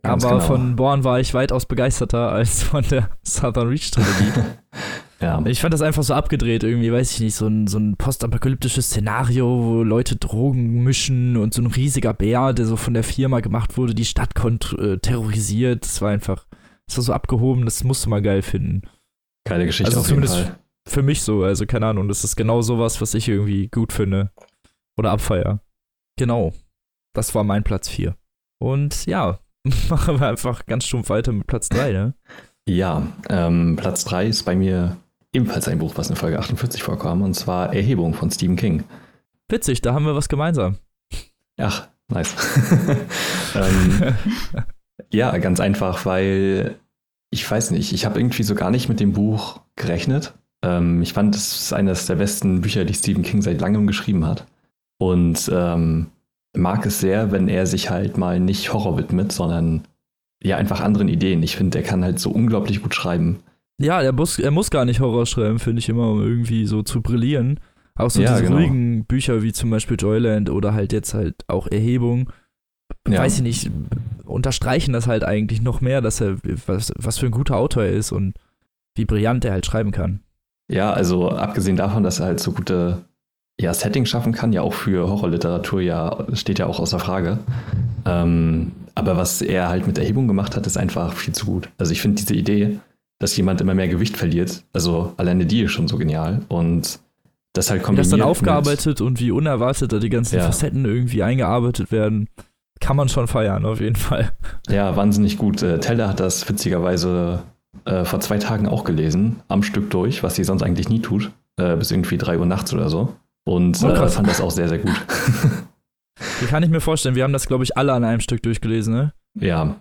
Ganz Aber genau. von Born war ich weitaus begeisterter als von der Southern Reach Trilogie. Ja, ich fand das einfach so abgedreht irgendwie, weiß ich nicht, so ein, so ein postapokalyptisches Szenario, wo Leute Drogen mischen und so ein riesiger Bär, der so von der Firma gemacht wurde, die Stadt äh, terrorisiert. Das war einfach, das war so abgehoben, das musste man geil finden. geile Geschichte Also auf jeden zumindest- Fall. Für mich so, also keine Ahnung, das ist genau sowas, was ich irgendwie gut finde. Oder abfeier. Genau. Das war mein Platz 4. Und ja, machen wir einfach ganz stumpf weiter mit Platz 3, ne? Ja, ähm, Platz 3 ist bei mir ebenfalls ein Buch, was in Folge 48 vorkam, und zwar Erhebung von Stephen King. Witzig, da haben wir was gemeinsam. Ach, nice. ähm, ja, ganz einfach, weil ich weiß nicht, ich habe irgendwie so gar nicht mit dem Buch gerechnet. Ähm, ich fand, es ist eines der besten Bücher, die Stephen King seit langem geschrieben hat. Und ähm, mag es sehr, wenn er sich halt mal nicht Horror widmet, sondern ja einfach anderen Ideen. Ich finde, er kann halt so unglaublich gut schreiben. Ja, er muss, er muss gar nicht Horror schreiben, finde ich immer, um irgendwie so zu brillieren. Auch so Ja, diese genau. ruhigen Bücher wie zum Beispiel Joyland oder halt jetzt halt auch Erhebung. Ja. Weiß ich nicht, unterstreichen das halt eigentlich noch mehr, dass er, was, was für ein guter Autor er ist und wie brillant er halt schreiben kann. Ja, also abgesehen davon, dass er halt so gute ja, Settings schaffen kann, ja auch für Horrorliteratur ja, steht ja auch außer Frage. Ähm, aber was er halt mit Erhebung gemacht hat, ist einfach viel zu gut. Also ich finde diese Idee, dass jemand immer mehr Gewicht verliert, also alleine die ist schon so genial. Und das halt Wie kombiniert das dann mit- aufgearbeitet und wie unerwartet da die ganzen Ja. Facetten irgendwie eingearbeitet werden, kann man schon feiern, auf jeden Fall. Ja, wahnsinnig gut. Äh, Teller hat das witzigerweise äh, vor zwei Tagen auch gelesen, am Stück durch, was sie sonst eigentlich nie tut, äh, bis irgendwie drei Uhr nachts oder so. Und Oh, äh, fand das auch sehr, sehr gut. Wie kann ich mir vorstellen, wir haben das, glaube ich, alle an einem Stück durchgelesen, ne? ja,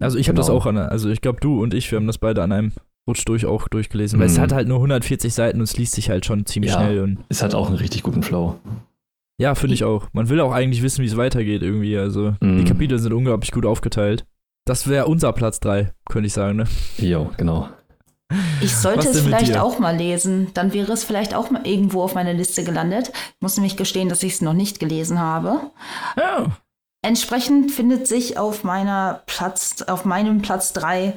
Also ich habe das Genau. auch an, also ich glaube du und ich, wir haben das beide an einem Rutsch durch auch durchgelesen, weil es Mhm. hat halt nur 140 Seiten und es liest sich halt schon ziemlich Ja. schnell und es hat auch einen richtig guten Flow. ja, finde ich auch. Man will auch eigentlich wissen, wie es weitergeht irgendwie, also die Mhm. Kapitel sind unglaublich gut aufgeteilt. Das wäre unser Platz 3, könnte ich sagen, ne? Jo, genau. Ich sollte es vielleicht dir? auch mal lesen. Dann wäre es vielleicht auch mal irgendwo auf meiner Liste gelandet. Ich muss nämlich gestehen, dass ich es noch nicht gelesen habe. Ja. Entsprechend findet sich auf meiner Platz, auf meinem Platz 3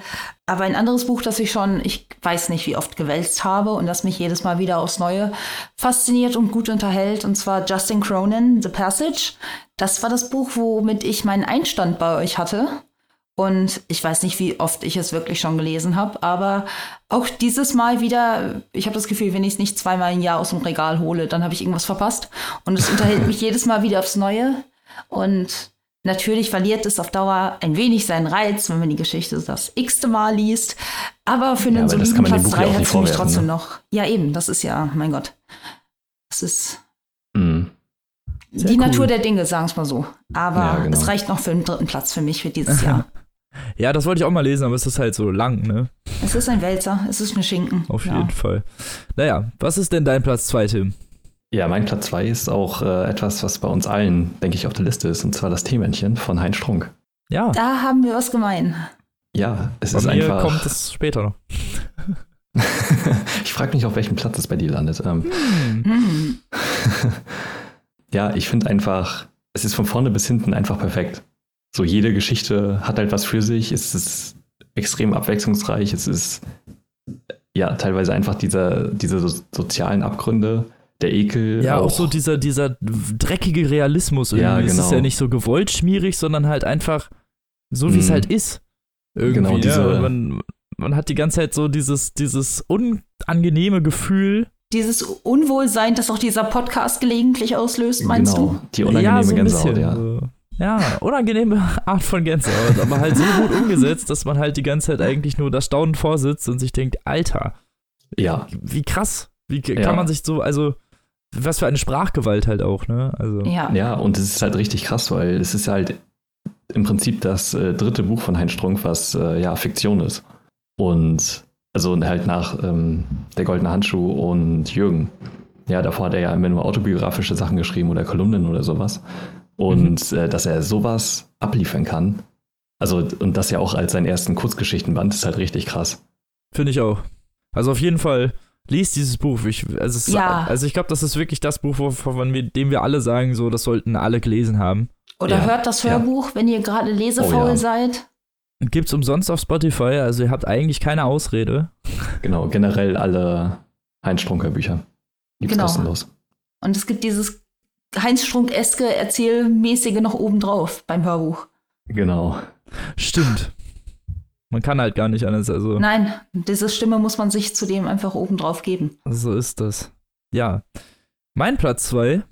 aber ein anderes Buch, das ich schon, ich weiß nicht, wie oft gewälzt habe und das mich jedes Mal wieder aufs Neue fasziniert und gut unterhält, und zwar Justin Cronin, The Passage. Das war das Buch, womit ich meinen Einstand bei euch hatte. Und ich weiß nicht, wie oft ich es wirklich schon gelesen habe, aber auch dieses Mal wieder, ich habe das Gefühl, wenn ich es nicht zweimal im Jahr aus dem Regal hole, dann habe ich irgendwas verpasst. Und es unterhält mich jedes Mal wieder aufs Neue. Und natürlich verliert es auf Dauer ein wenig seinen Reiz, wenn man die Geschichte das x-te Mal liest. Aber für Ja, einen das soliden Platz Buch ja 3 auch hat es mich trotzdem ne? noch. Ja, eben, das ist ja, mein Gott. Das ist. Sehr die cool. Natur der Dinge, sagen wir mal so. Aber Ja, genau. es reicht noch für einen dritten Platz für mich für dieses Jahr. Ja, das wollte ich auch mal lesen, aber es ist halt so lang, ne? Es ist ein Wälzer, es ist eine Schinken. Auf ja. jeden Fall. Naja, was ist denn dein Platz 2, Tim? Ja, mein Platz 2 ist auch äh, etwas, was bei uns allen, denke ich, auf der Liste ist, und zwar das Teemännchen von Heinz Strunk. Ja, Da haben wir was gemein. Ja, es bei ist mir einfach. kommt es später noch. ich frage mich, auf welchem Platz es bei dir landet. Ähm, Hm. ja, ich finde einfach, es ist von vorne bis hinten einfach perfekt. So jede Geschichte hat halt was für sich. Es ist extrem abwechslungsreich. Es ist ja teilweise einfach dieser, diese so, sozialen Abgründe, der Ekel. Ja, auch, so dieser, dieser dreckige Realismus irgendwie. Ja, Es ist genau. ja nicht so gewollt schmierig, sondern halt einfach so, wie es Mhm. halt ist. Irgendwie. Genau, ja, diese- und man, man hat die ganze Zeit so dieses, dieses unangenehme Gefühl. Dieses Unwohlsein, das auch dieser Podcast gelegentlich auslöst, meinst genau, du? die unangenehme ja, so ein Gänsehaut, bisschen. ja. Ja, unangenehme Art von Gänsehaut, aber halt so gut umgesetzt, dass man halt die ganze Zeit eigentlich nur da staunend vorsitzt und sich denkt, Alter, Ja, wie krass, wie k- Ja. kann man sich so, also, was für eine Sprachgewalt halt auch, ne? Also, Ja. ja, und es ist halt richtig krass, weil es ist halt im Prinzip das äh, dritte Buch von Heinz Strunk, was äh, ja Fiktion ist. Und also halt nach ähm, Der Goldene Handschuh und Jürgen. Ja, davor hat er ja immer nur autobiografische Sachen geschrieben oder Kolumnen oder sowas. Und äh, dass er sowas abliefern kann, also und das ja auch als seinen ersten Kurzgeschichtenband, ist halt richtig krass. Finde ich auch. Also auf jeden Fall, liest dieses Buch. Ich, also, es, Ja. also ich glaube, das ist wirklich das Buch, von wir- dem wir alle sagen, so, das sollten alle gelesen haben. Oder Ja, hört das ja. Hörbuch, wenn ihr gerade lesefaul Oh ja. seid. Gibt's umsonst auf Spotify, also ihr habt eigentlich keine Ausrede. Genau, generell alle Heinz Strunker Bücher. Gibt's Genau. kostenlos. Und es gibt dieses Heinz Strunk-eske Erzählmäßige noch obendrauf beim Hörbuch. Genau. Stimmt. Man kann halt gar nicht anders, also Nein, diese Stimme muss man sich zudem einfach obendrauf geben. so ist das. Ja. Mein Platz 2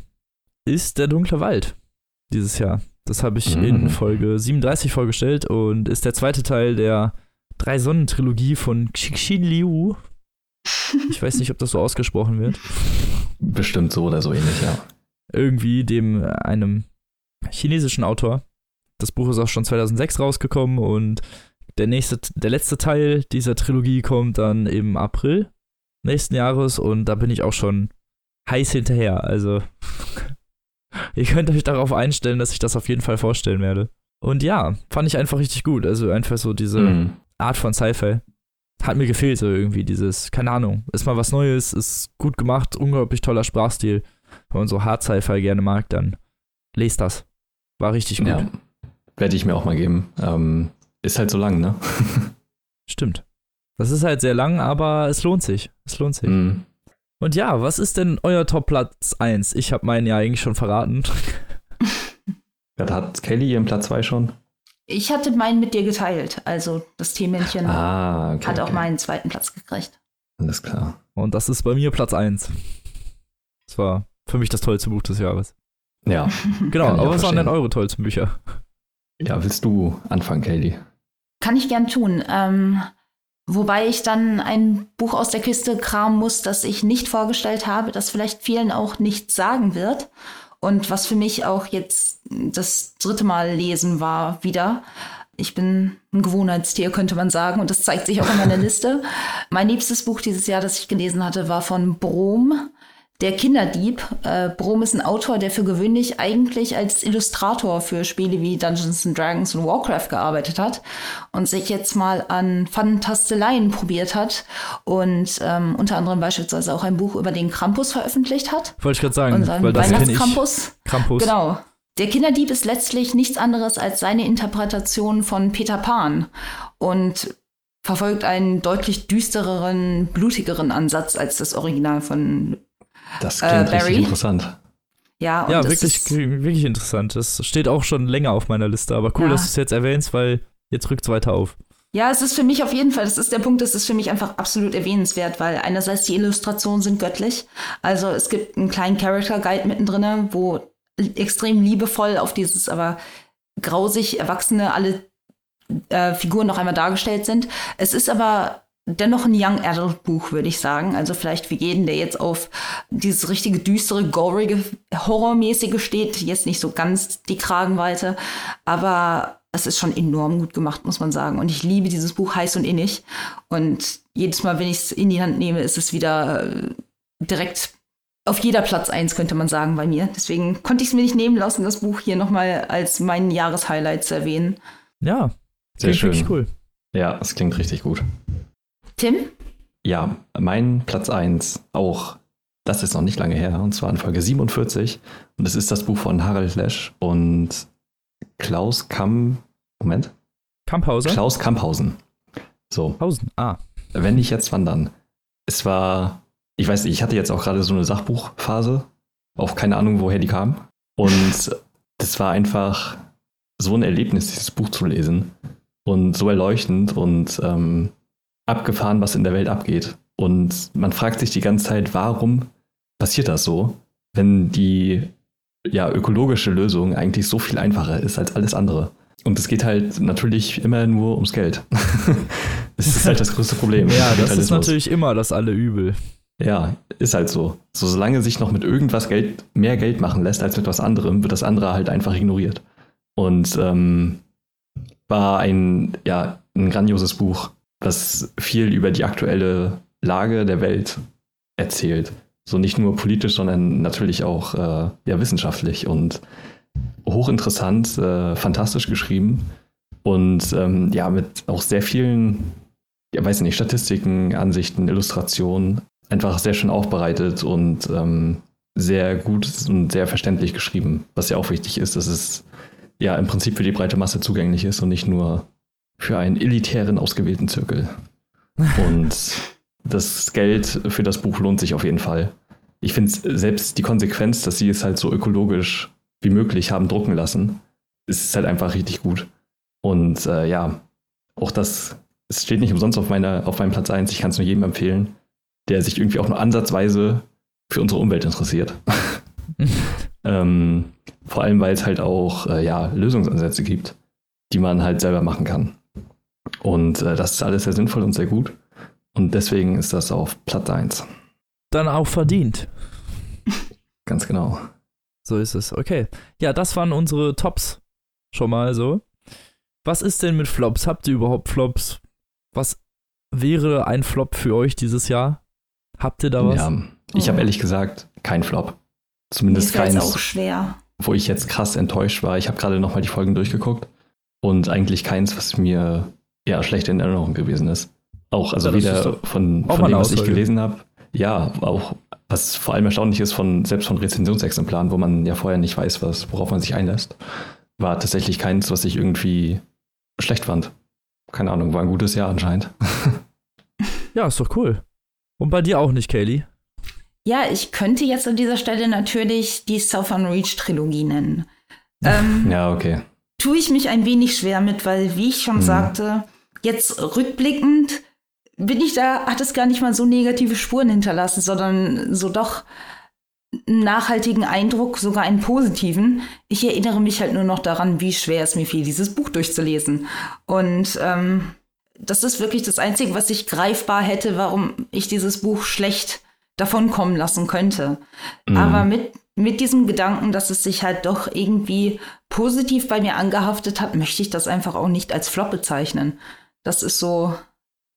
ist der dunkle Wald dieses Jahr. Das habe ich Mhm. in Folge 37 vorgestellt und ist der zweite Teil der Drei-Sonnen-Trilogie von Xixin Liu. Ich weiß nicht, ob das so ausgesprochen wird. Bestimmt so oder so ähnlich, ja. Irgendwie dem äh, einem chinesischen Autor. Das Buch ist auch schon 2006 rausgekommen und der nächste, der letzte Teil dieser Trilogie kommt dann im April nächsten Jahres und da bin ich auch schon heiß hinterher. Also ihr könnt euch darauf einstellen, dass ich das auf jeden Fall vorstellen werde. Und ja, fand ich einfach richtig gut. Also einfach so diese Mhm. Art von Sci-Fi. Hat mir gefehlt, so irgendwie dieses, keine Ahnung, ist mal was Neues, ist gut gemacht, unglaublich toller Sprachstil. Wenn man so Hard Sci-Fi gerne mag, dann lest das. War richtig gut. Ja. Werde ich mir auch mal geben. Ähm, ist halt so lang, ne? Stimmt. Das ist halt sehr lang, aber es lohnt sich. Es lohnt sich. Mhm. Und ja, was ist denn euer Top-Platz 1? Ich habe meinen ja eigentlich schon verraten. Ja, da hat Kelly ihren Platz 2 schon. Ich hatte meinen mit dir geteilt. Also das Teemännchen Ah, okay. hat auch okay. meinen zweiten Platz gekriegt. Alles klar. Und das ist bei mir Platz 1. Das war für mich das tollste Buch des Jahres. Ja. Genau, aber was waren denn eure tollsten Bücher? Ja, willst du anfangen, Kelly? Kann ich gern tun. Ähm, wobei ich dann ein Buch aus der Kiste kramen muss, das ich nicht vorgestellt habe, das vielleicht vielen auch nichts sagen wird. Und was für mich auch jetzt das dritte Mal lesen war wieder. Ich bin ein Gewohnheitstier, könnte man sagen, und das zeigt sich auch in meiner Liste. Mein liebstes Buch dieses Jahr, das ich gelesen hatte, war von Brom, der Kinderdieb. Äh, Brom ist ein Autor, der für gewöhnlich eigentlich als Illustrator für Spiele wie Dungeons and Dragons und Warcraft gearbeitet hat und sich jetzt mal an Fantasteleien probiert hat und ähm, unter anderem beispielsweise auch ein Buch über den Krampus veröffentlicht hat. Wollte ich gerade sagen, Unseren weil das. Weihnachtskrampus. Krampus. Genau. Der Kinderdieb ist letztlich nichts anderes als seine Interpretation von Peter Pan und verfolgt einen deutlich düstereren, blutigeren Ansatz als das Original von Das Äh, klingt Barry? richtig interessant. ja. Und Ja, das wirklich, Ist, wirklich interessant. Das steht auch schon länger auf meiner Liste, aber cool, Ja. dass du es jetzt erwähnst, weil jetzt rückt es weiter auf. ja, es ist für mich auf jeden Fall, das ist der Punkt, das ist für mich einfach absolut erwähnenswert, weil einerseits die Illustrationen sind göttlich. Also es gibt einen kleinen Character Guide mittendrin, wo extrem liebevoll auf dieses aber grausig Erwachsene alle äh, Figuren noch einmal dargestellt sind. Es ist aber dennoch ein Young Adult Buch, würde ich sagen. Also vielleicht für jeden, der jetzt auf dieses richtige düstere, gorige, horrormäßige steht, jetzt nicht so ganz die Kragenweite, aber das ist schon enorm gut gemacht, muss man sagen. Und ich liebe dieses Buch heiß und innig. Und jedes Mal, wenn ich es in die Hand nehme, ist es wieder äh, direkt auf jeder Platz eins, könnte man sagen, bei mir. Deswegen konnte ich es mir nicht nehmen lassen, das Buch hier nochmal als mein Jahreshighlight zu erwähnen. Ja, Sehr schön. wirklich cool. Ja, es klingt richtig gut. Tim? Ja, mein Platz 1, auch das ist noch nicht lange her, und zwar in Folge 47. Und es ist das Buch von Harald Lesch und Klaus Kamm. Moment. Kamphauser? Klaus Kamphausen. So, Hausen. Ah. wenn nicht jetzt wandern. Es war, ich weiß nicht, ich hatte jetzt auch gerade so eine Sachbuchphase. Auch keine Ahnung, woher die kam. Und das war einfach so ein Erlebnis, dieses Buch zu lesen. Und so erleuchtend und ähm, abgefahren, was in der Welt abgeht. Und man fragt sich die ganze Zeit, warum passiert das so, wenn die ja, ökologische Lösung eigentlich so viel einfacher ist als alles andere. Und es geht halt natürlich immer nur ums Geld. das ist halt das größte Problem. Ja, das ist natürlich immer das alle Übel. Ja, ist halt so. So, solange sich noch mit irgendwas Geld, mehr Geld machen lässt als mit was anderem, wird das andere halt einfach ignoriert. Und ähm, war ein, ja, ein grandioses Buch, was viel über die aktuelle Lage der Welt erzählt. So nicht nur politisch, sondern natürlich auch äh, ja, wissenschaftlich und hochinteressant, äh, fantastisch geschrieben und ähm, ja, mit auch sehr vielen, ja, weiß nicht, Statistiken, Ansichten, Illustrationen, einfach sehr schön aufbereitet und ähm, sehr gut und sehr verständlich geschrieben, was ja auch wichtig ist, dass es ja im Prinzip für die breite Masse zugänglich ist und nicht nur für einen elitären, ausgewählten Zirkel. Und das Geld für das Buch lohnt sich auf jeden Fall. Ich finde selbst die Konsequenz, dass sie es halt so ökologisch wie möglich haben drucken lassen, ist halt einfach richtig gut. Und äh, ja, auch das, es steht nicht umsonst auf, meiner, auf meinem Platz 1. Ich kann es nur jedem empfehlen, der sich irgendwie auch nur ansatzweise für unsere Umwelt interessiert. ähm, vor allem, weil es halt auch äh, ja, Lösungsansätze gibt, die man halt selber machen kann. Und äh, das ist alles sehr sinnvoll und sehr gut. Und deswegen ist das auf Platz 1. Dann auch verdient. Ganz genau. So ist es. Okay. Ja, das waren unsere Tops schon mal so. Was ist denn mit Flops? Habt ihr überhaupt Flops? Was wäre ein Flop für euch dieses Jahr? Habt ihr da was? Ja, ich habe Oh. ehrlich gesagt keinen Flop. Zumindest fällt keins, auch schwer. wo ich jetzt krass enttäuscht war. Ich habe gerade nochmal die Folgen durchgeguckt und eigentlich keins, was mir ja schlecht in Erinnerung gewesen ist. Auch, also Ja, doch von, auch von dem, was ich gelesen habe, ja, auch was vor allem erstaunlich ist, von selbst von Rezensionsexemplaren, wo man ja vorher nicht weiß, was, worauf man sich einlässt, war tatsächlich keins, was ich irgendwie schlecht fand. Keine Ahnung, war ein gutes Jahr anscheinend. Ja, ist doch cool. Und bei dir auch nicht, Kaylee? Ja, ich könnte jetzt an dieser Stelle natürlich die Southern Reach Trilogie nennen. Ähm, Ja, okay. tue ich mich ein wenig schwer mit, weil, wie ich schon Mhm. sagte, jetzt rückblickend bin ich da, hat es gar nicht mal so negative Spuren hinterlassen, sondern so doch einen nachhaltigen Eindruck, sogar einen positiven. Ich erinnere mich halt nur noch daran, wie schwer es mir fiel, dieses Buch durchzulesen. Und ähm, das ist wirklich das Einzige, was ich greifbar hätte, warum ich dieses Buch schlecht davonkommen lassen könnte. Mhm. Aber mit, mit diesem Gedanken, dass es sich halt doch irgendwie positiv bei mir angehaftet hat, möchte ich das einfach auch nicht als Flop bezeichnen. Das ist so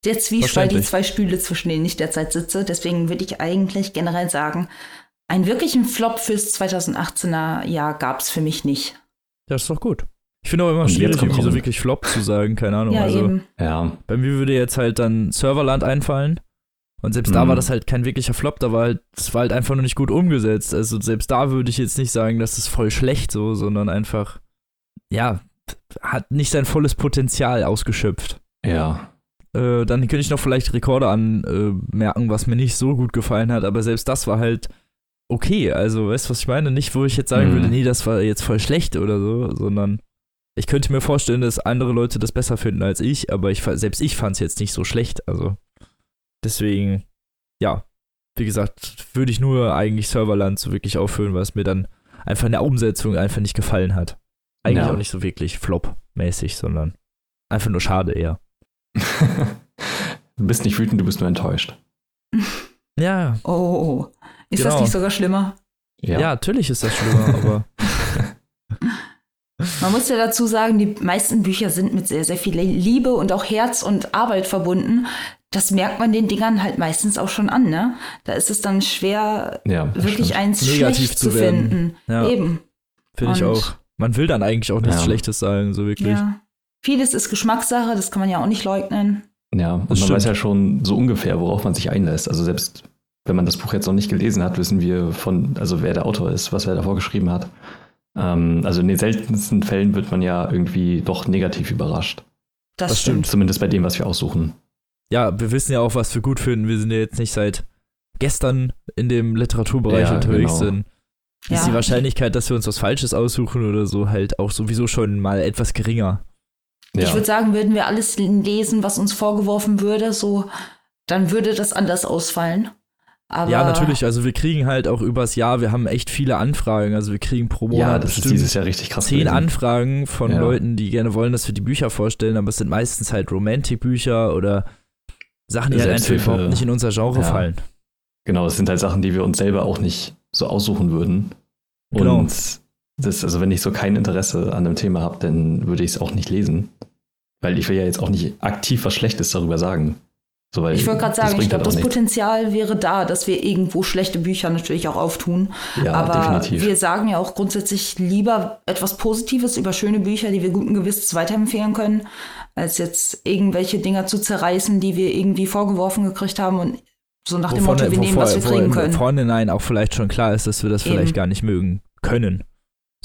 der Zwiespalt, die zwei Stühle, zwischen denen ich derzeit sitze. Deswegen würde ich eigentlich generell sagen, einen wirklichen Flop fürs 2018er Jahr gab es für mich nicht. Ja, ist doch gut. Ich finde aber immer schwierig, irgendwie so wirklich Flop zu sagen, keine Ahnung. ja, also eben. Ja, bei mir würde jetzt halt dann Serverland einfallen. Und selbst da Mhm. war das halt kein wirklicher Flop, da war halt, es war halt einfach nur nicht gut umgesetzt. Also selbst da würde ich jetzt nicht sagen, das ist voll schlecht so, sondern einfach, ja, hat nicht sein volles Potenzial ausgeschöpft. Ja. Äh, dann könnte ich noch vielleicht Rekorde anmerken, äh, was mir nicht so gut gefallen hat, aber selbst das war halt okay. Also, weißt du, was ich meine? Nicht, wo ich jetzt sagen Mhm. würde, nee, das war jetzt voll schlecht oder so, sondern ich könnte mir vorstellen, dass andere Leute das besser finden als ich, aber ich, selbst ich fand es jetzt nicht so schlecht. Also, deswegen, ja, wie gesagt, würde ich nur eigentlich Serverland so wirklich aufführen, weil es mir dann einfach in der Umsetzung einfach nicht gefallen hat. Eigentlich Ja. auch nicht so wirklich Flop-mäßig, sondern einfach nur schade eher. du bist nicht wütend, du bist nur enttäuscht. Ja, Oh, ist das Genau. nicht sogar schlimmer? Ja, natürlich ist das schlimmer, aber Man muss ja dazu sagen, die meisten Bücher sind mit sehr, sehr viel Liebe und auch Herz und Arbeit verbunden. Das merkt man den Dingern halt meistens auch schon an, ne? Da ist es dann schwer, Ja, das wirklich stimmt. eins Negativ schlecht zu finden. Ja. Eben. Finde ich auch. Man will dann eigentlich auch nichts Ja. Schlechtes sagen, so wirklich. Ja. Vieles ist Geschmackssache, das kann man ja auch nicht leugnen. Ja, und Das man stimmt. weiß ja schon so ungefähr, worauf man sich einlässt. Also selbst wenn man das Buch jetzt noch nicht gelesen hat, wissen wir von, also wer der Autor ist, was er davor geschrieben hat. Ähm, also in den seltensten Fällen wird man ja irgendwie doch negativ überrascht. Das, Das stimmt. stimmt. Zumindest bei dem, was wir aussuchen. Ja, wir wissen ja auch, was wir gut finden. Wir sind ja jetzt nicht seit gestern in dem Literaturbereich Ja, unterwegs genau. sind. Ist Ja. die Wahrscheinlichkeit, dass wir uns was Falsches aussuchen oder so, halt auch sowieso schon mal etwas geringer. Ja, Ich würde sagen, würden wir alles lesen, was uns vorgeworfen würde, so, dann würde das anders ausfallen. Aber ja, natürlich. Also wir kriegen halt auch übers Jahr, wir haben echt viele Anfragen. Also wir kriegen pro Monat ja, das ist dieses Jahr richtig krass. zehn gewesen. Anfragen von Ja. Leuten, die gerne wollen, dass wir die Bücher vorstellen, aber es sind meistens halt Romantic-Bücher oder Sachen, die halt einfach überhaupt nicht in unser Genre Ja. fallen. Genau, es sind halt Sachen, die wir uns selber auch nicht so aussuchen würden. Und Genau. Das, also wenn ich so kein Interesse an einem Thema habe, dann würde ich es auch nicht lesen. Weil ich will ja jetzt auch nicht aktiv was Schlechtes darüber sagen. So, weil ich wollte gerade sagen, ich glaube, halt das nichts. Potenzial wäre da, dass wir irgendwo schlechte Bücher natürlich auch auftun. Ja, Aber definitiv. wir sagen ja auch grundsätzlich lieber etwas Positives über schöne Bücher, die wir guten Gewissens weiterempfehlen können, als jetzt irgendwelche Dinger zu zerreißen, die wir irgendwie vorgeworfen gekriegt haben und so nach dem Motto, wir nehmen, was wir kriegen können. Vorhinein auch vielleicht schon klar ist, dass wir das Eben. vielleicht gar nicht mögen können.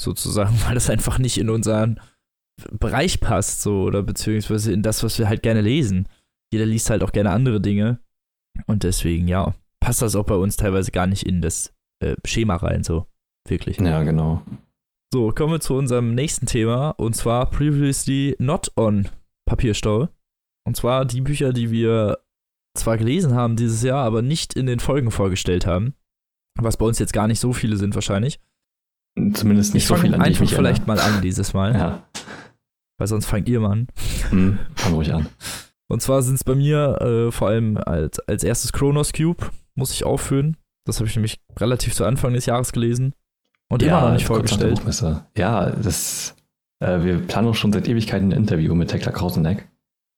Sozusagen, weil das einfach nicht in unseren Bereich passt, so, oder beziehungsweise in das, was wir halt gerne lesen. Jeder liest halt auch gerne andere Dinge. Und deswegen, ja, passt das auch bei uns teilweise gar nicht in das äh, Schema rein, so. Wirklich. Ja, genau. So, kommen wir zu unserem nächsten Thema und zwar previously not on Papierstau. Und zwar die Bücher, die wir zwar gelesen haben dieses Jahr, aber nicht in den Folgen vorgestellt haben. Was bei uns jetzt gar nicht so viele sind wahrscheinlich. Zumindest nicht ich so viel an ich vielleicht mal an dieses Mal, erinnere. weil sonst fangt ihr mal an. Ja, hm, fang ruhig an. Und zwar sind es bei mir äh, vor allem als, als erstes Chronos Cube, muss ich aufführen. Das habe ich nämlich relativ zu Anfang des Jahres gelesen und immer noch nicht vorgestellt. Ja, das, äh, wir planen auch schon seit Ewigkeiten ein Interview mit Tekla Krauseneck.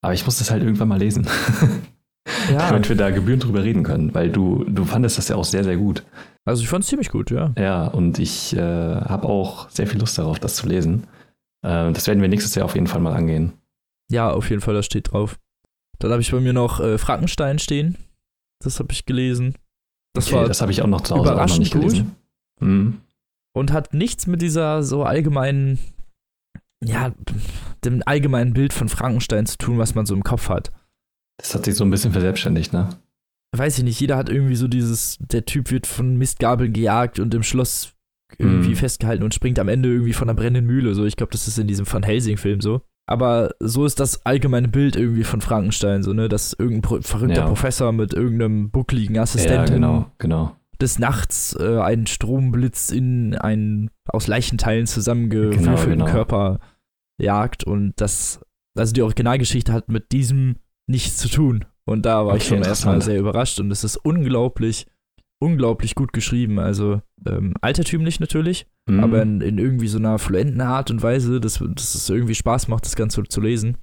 Aber ich muss das halt irgendwann mal lesen. Ja, Damit wir da gebührend drüber reden können, weil du, du fandest das ja auch sehr, sehr gut. Also ich fand es ziemlich gut, ja. Ja, und ich äh, habe auch sehr viel Lust darauf, das zu lesen. Äh, das werden wir nächstes Jahr auf jeden Fall mal angehen. Ja, auf jeden Fall, das steht drauf. Dann habe ich bei mir noch äh, Frankenstein stehen. Das habe ich gelesen. Das Okay, war das habe ich auch noch zu Hause auch noch überraschend nicht gelesen. Mhm. und hat nichts mit dieser so allgemeinen, ja, dem allgemeinen Bild von Frankenstein zu tun, was man so im Kopf hat. Das hat sich so ein bisschen verselbstständigt, ne? Weiß ich nicht, jeder hat irgendwie so dieses, der Typ wird von Mistgabeln gejagt und im Schloss irgendwie Mhm. festgehalten und springt am Ende irgendwie von einer brennenden Mühle. So, ich glaube, das ist in diesem Van Helsing-Film so. Aber so ist das allgemeine Bild irgendwie von Frankenstein, so, ne? Dass irgendein pro verrückter Ja. Professor mit irgendeinem buckligen Ja, Assistenten genau, genau. des Nachts äh, einen Stromblitz in einen aus Leichenteilen zusammengewürfelten Genau, genau. Körper jagt und das, also die Originalgeschichte hat mit diesem nichts zu tun. Und da war ich Okay, schon erstmal sehr überrascht und es ist unglaublich, unglaublich gut geschrieben. Also ähm, altertümlich natürlich, Mhm. aber in, in irgendwie so einer fluenten Art und Weise, dass, dass es irgendwie Spaß macht, das Ganze zu lesen.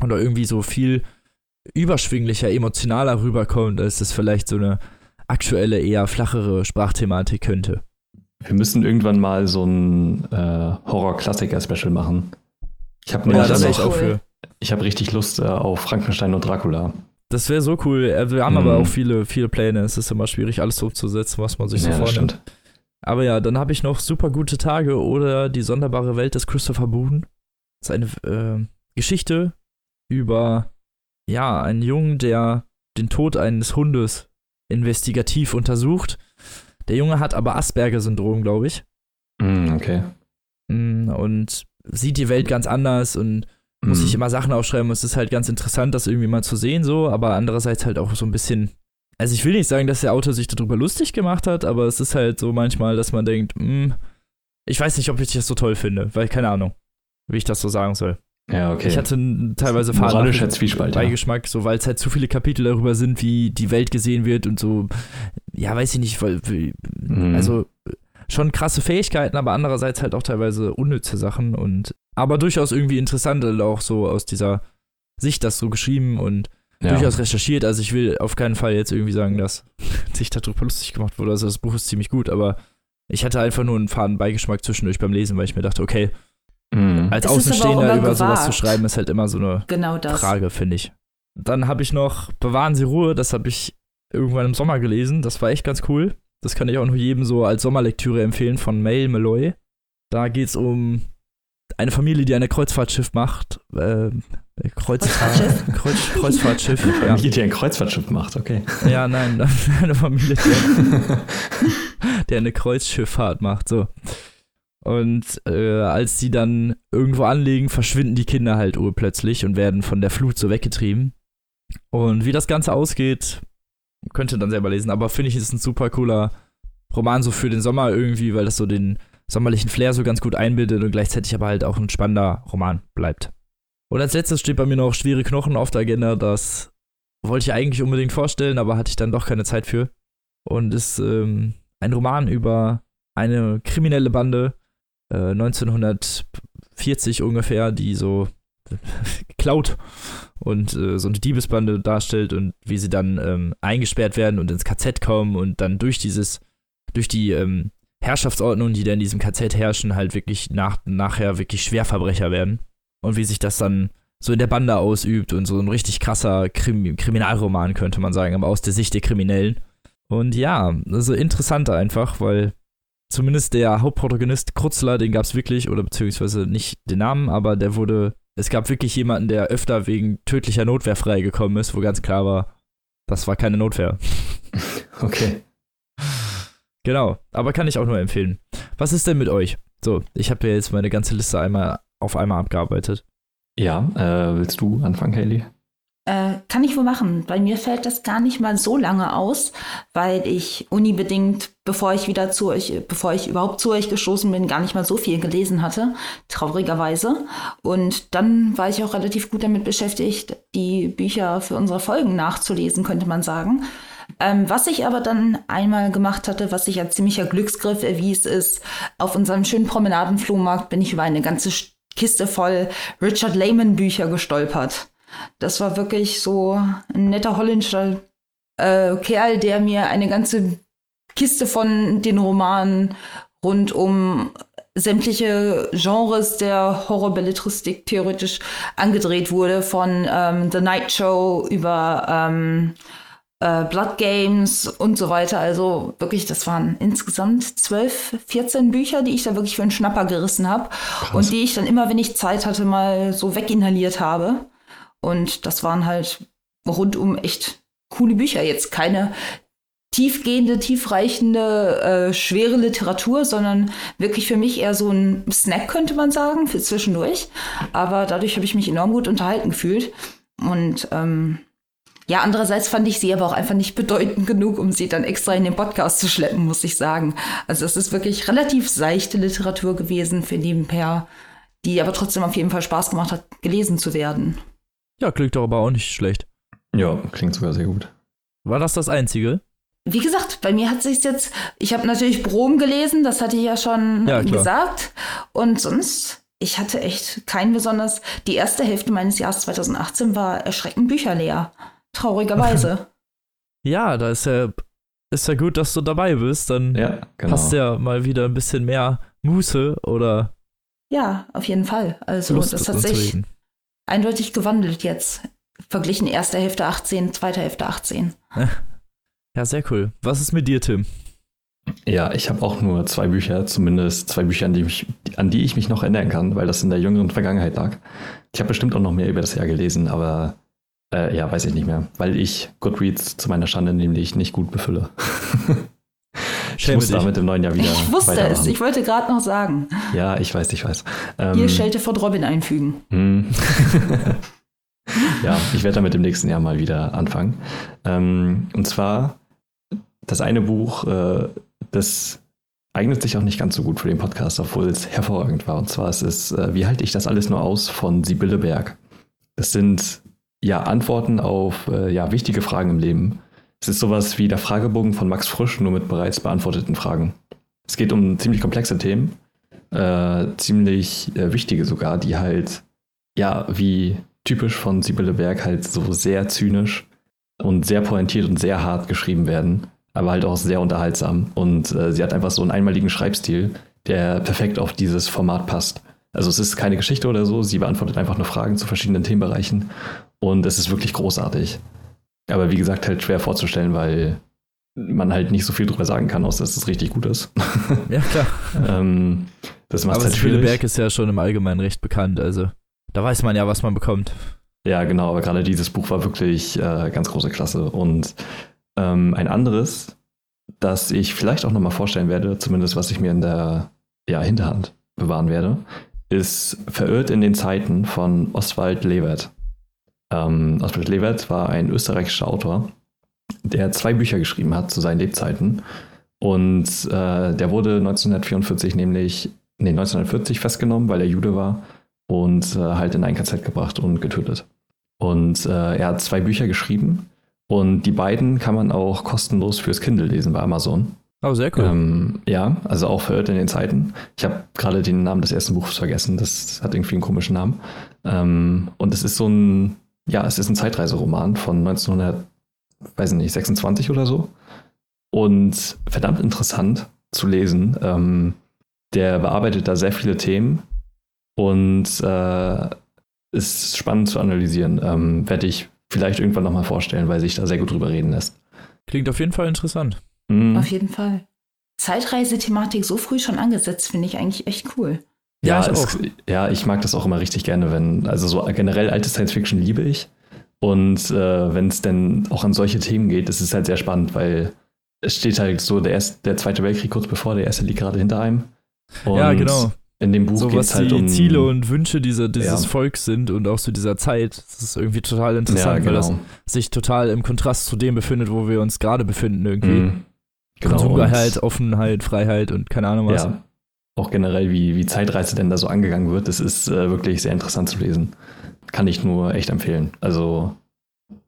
Und auch irgendwie so viel überschwinglicher, emotionaler rüberkommt, als das vielleicht so eine aktuelle, eher flachere Sprachthematik könnte. wir müssen irgendwann mal so ein äh, Horror-Klassiker-Special machen. Ich habe Ja, das ich auch cool. für. ich habe richtig Lust äh, auf Frankenstein und Dracula. Das wäre so cool. Äh, Wir haben Mhm. aber auch viele, viele Pläne. Es ist immer schwierig, alles so umzusetzen, was man sich so ja, das vornimmt. Aber ja, dann habe ich noch Super gute Tage oder Die sonderbare Welt des Christopher Boone. Das ist eine äh, Geschichte über ja, einen Jungen, der den Tod eines Hundes investigativ untersucht. Der Junge hat aber Asperger-Syndrom, glaube ich. Mm, okay. Und sieht die Welt ganz anders und muss Mm. sich immer Sachen aufschreiben. Und es ist halt ganz interessant, das irgendwie mal zu sehen, so, aber andererseits halt auch so ein bisschen. Also ich will nicht sagen, dass der Autor sich darüber lustig gemacht hat, aber es ist halt so manchmal, dass man denkt, hm, ich weiß nicht, ob ich das so toll finde, weil keine Ahnung, wie ich das so sagen soll. Ja, okay. Ich hatte teilweise Moralischer Zwiespalt, ja. Beigeschmack, so weil es halt zu viele Kapitel darüber sind, wie die Welt gesehen wird und so, ja, weiß ich nicht, weil, Mhm. also schon krasse Fähigkeiten, aber andererseits halt auch teilweise unnütze Sachen und aber durchaus irgendwie interessant, auch so aus dieser Sicht das so geschrieben und ja. durchaus recherchiert. Also ich will auf keinen Fall jetzt irgendwie sagen, dass sich darüber lustig gemacht wurde. Also das Buch ist ziemlich gut, aber ich hatte einfach nur einen faden Beigeschmack zwischendurch beim Lesen, weil ich mir dachte, okay, mhm. als es Außenstehender über gewagt. sowas zu schreiben, ist halt immer so eine genau Frage, finde ich. Dann habe ich noch Bewahren Sie Ruhe, das habe ich irgendwann im Sommer gelesen. Das war echt ganz cool. Das kann ich auch nur jedem so als Sommerlektüre empfehlen von Mail Malloy. Da geht es um eine Familie, die ein Kreuzfahrtschiff macht. Äh, Kreuzfahrt, Kreuz, Kreuzfahrtschiff. Eine Familie, ja. die ein Kreuzfahrtschiff macht, okay. Ja, nein, eine Familie, die, die eine Kreuzschifffahrt macht, so. Und äh, als die dann irgendwo anlegen, verschwinden die Kinder halt urplötzlich und werden von der Flut so weggetrieben. Und wie das Ganze ausgeht, könnt ihr dann selber lesen. Aber finde ich, ist ein super cooler Roman so für den Sommer irgendwie, weil das so den sommerlichen Flair so ganz gut einbildet und gleichzeitig aber halt auch ein spannender Roman bleibt. Und als letztes steht bei mir noch Schwere Knochen auf der Agenda. Das wollte ich eigentlich unbedingt vorstellen, aber hatte ich dann doch keine Zeit für. Und ist ähm, ein Roman über eine kriminelle Bande äh, 1940 ungefähr, die so klaut und äh, so eine Diebesbande darstellt und wie sie dann ähm, eingesperrt werden und ins KZ kommen und dann durch dieses, durch die ähm, Herrschaftsordnungen, die da in diesem KZ herrschen, halt wirklich nach, nachher wirklich Schwerverbrecher werden. Und wie sich das dann so in der Bande ausübt und so ein richtig krasser Krim Kriminalroman, könnte man sagen, aber aus der Sicht der Kriminellen. Und ja, also interessant einfach, weil zumindest der Hauptprotagonist Krutzler, den gab es wirklich, oder beziehungsweise nicht den Namen, aber der wurde, es gab wirklich jemanden, der öfter wegen tödlicher Notwehr freigekommen ist, wo ganz klar war, das war keine Notwehr. Okay. Genau, aber kann ich auch nur empfehlen. Was ist denn mit euch? So, ich habe ja jetzt meine ganze Liste einmal auf einmal abgearbeitet. Ja, äh, willst du anfangen, Haley? Äh, kann ich wohl machen. Bei mir fällt das gar nicht mal so lange aus, weil ich unibedingt, bevor ich wieder zu euch, bevor ich überhaupt zu euch gestoßen bin, gar nicht mal so viel gelesen hatte, traurigerweise. Und dann war ich auch relativ gut damit beschäftigt, die Bücher für unsere Folgen nachzulesen, könnte man sagen. Ähm, was ich aber dann einmal gemacht hatte, was sich als ziemlicher Glücksgriff erwies, ist, auf unserem schönen Promenadenflohmarkt bin ich über eine ganze Kiste voll Richard Lehman Bücher gestolpert. Das war wirklich so ein netter holländischer äh, Kerl, der mir eine ganze Kiste von den Romanen rund um sämtliche Genres der Horrorbelletristik theoretisch angedreht wurde, von ähm, The Night Show über ähm, äh, Blood Games und so weiter. Also wirklich, das waren insgesamt zwölf, 14 Bücher, die ich da wirklich für einen Schnapper gerissen habe und die ich dann immer, wenn ich Zeit hatte, mal so weginhaliert habe. Und das waren halt rundum echt coole Bücher. Jetzt keine tiefgehende, tiefreichende, äh, schwere Literatur, sondern wirklich für mich eher so ein Snack, könnte man sagen, für zwischendurch. Aber dadurch habe ich mich enorm gut unterhalten gefühlt. Und ähm, ja, andererseits fand ich sie aber auch einfach nicht bedeutend genug, um sie dann extra in den Podcast zu schleppen, muss ich sagen. Also es ist wirklich relativ seichte Literatur gewesen für nebenher, die aber trotzdem auf jeden Fall Spaß gemacht hat, gelesen zu werden. Ja, klingt doch aber auch nicht schlecht. Ja, klingt sogar sehr gut. War das das Einzige? Wie gesagt, bei mir hat sich jetzt, ich habe natürlich Brom gelesen, das hatte ich ja schon ja, gesagt. Und sonst, ich hatte echt kein besonders, die erste Hälfte meines Jahres 2018 war erschreckend bücherleer. Traurigerweise. ja, da ist ja, ist ja gut, dass du dabei bist. Dann ja, genau. hast du ja mal wieder ein bisschen mehr Muße oder. Ja, auf jeden Fall. Also, Lust, das hat sich eindeutig gewandelt jetzt. Verglichen erste Hälfte 18, zweite Hälfte 18. Ja, sehr cool. Was ist mit dir, Tim? Ja, ich habe auch nur zwei Bücher, zumindest zwei Bücher, an die, ich, an die ich mich noch erinnern kann, weil das in der jüngeren Vergangenheit lag. Ich habe bestimmt auch noch mehr über das Jahr gelesen, aber äh, ja, weiß ich nicht mehr, weil ich Goodreads zu meiner Schande nämlich nicht gut befülle. ich muss da mit dem neuen Jahr wieder. Ich wusste es, ich wollte gerade noch sagen. Ja, ich weiß, ich weiß. Ähm, Hier Schelte von Robin einfügen. Hm. ja, ich werde damit im nächsten Jahr mal wieder anfangen. Ähm, und zwar das eine Buch, äh, das eignet sich auch nicht ganz so gut für den Podcast, obwohl es hervorragend war. Und zwar ist es äh, Wie halte ich das alles nur aus von Sibylle Berg. Das sind ja, Antworten auf äh, ja, wichtige Fragen im Leben. Es ist sowas wie der Fragebogen von Max Frisch, nur mit bereits beantworteten Fragen. Es geht um ziemlich komplexe Themen, äh, ziemlich äh, wichtige sogar, die halt, ja, wie typisch von Sibylle Berg halt so sehr zynisch und sehr pointiert und sehr hart geschrieben werden, aber halt auch sehr unterhaltsam. Und äh, sie hat einfach so einen einmaligen Schreibstil, der perfekt auf dieses Format passt. Also es ist keine Geschichte oder so, sie beantwortet einfach nur Fragen zu verschiedenen Themenbereichen und es ist wirklich großartig. Aber wie gesagt, halt schwer vorzustellen, weil man halt nicht so viel drüber sagen kann, außer dass es richtig gut ist. Ja, klar. ähm, das macht Aber halt schwierig. Berg ist ja schon im Allgemeinen recht bekannt, also da weiß man ja, was man bekommt. Ja, genau, aber gerade dieses Buch war wirklich äh, ganz große Klasse. Und ähm, ein anderes, das ich vielleicht auch nochmal vorstellen werde, zumindest was ich mir in der ja, Hinterhand bewahren werde, ist Verirrt in den Zeiten von Oswald Levert. Ähm, Oswald Levert war ein österreichischer Autor, der zwei Bücher geschrieben hat zu seinen Lebzeiten. Und äh, der wurde 1944 nämlich, nee, 1940 festgenommen, weil er Jude war und äh, halt in ein KZ gebracht und getötet. Und äh, er hat zwei Bücher geschrieben und die beiden kann man auch kostenlos fürs Kindle lesen bei Amazon. Oh, sehr cool. Ähm, ja, also auch verirrt in den Zeiten. Ich habe gerade den Namen des ersten Buchs vergessen, das hat irgendwie einen komischen Namen. Ähm, und es ist so ein, ja, es ist ein Zeitreiseroman von 1900, weiß nicht, 26 oder so. Und verdammt interessant zu lesen. Ähm, der bearbeitet da sehr viele Themen und äh, ist spannend zu analysieren. Ähm, Werde ich vielleicht irgendwann nochmal vorstellen, weil sich da sehr gut drüber reden lässt. Klingt auf jeden Fall interessant. Mhm. Auf jeden Fall. Zeitreisethematik so früh schon angesetzt, finde ich eigentlich echt cool. Ja, Ja, ich es, ja, ich mag das auch immer richtig gerne, wenn, also so generell alte Science Fiction liebe ich. Und äh, wenn es denn auch an solche Themen geht, ist es halt sehr spannend, weil es steht halt so der, erste, der Zweite Weltkrieg kurz bevor, der erste liegt gerade hinter einem. Und ja, genau. In dem Buch So geht was es halt die um. Ziele und Wünsche dieser, dieses Ja. Volks sind und auch zu dieser Zeit. Das ist irgendwie total interessant, ja, weil das genau. sich total im Kontrast zu dem befindet, wo wir uns gerade befinden irgendwie. Mhm. Genau. Konsumgeheit, und- Offenheit, Freiheit und keine Ahnung was. Ja, auch generell, wie, wie Zeitreise denn da so angegangen wird, das ist äh, wirklich sehr interessant zu lesen. Kann ich nur echt empfehlen. Also,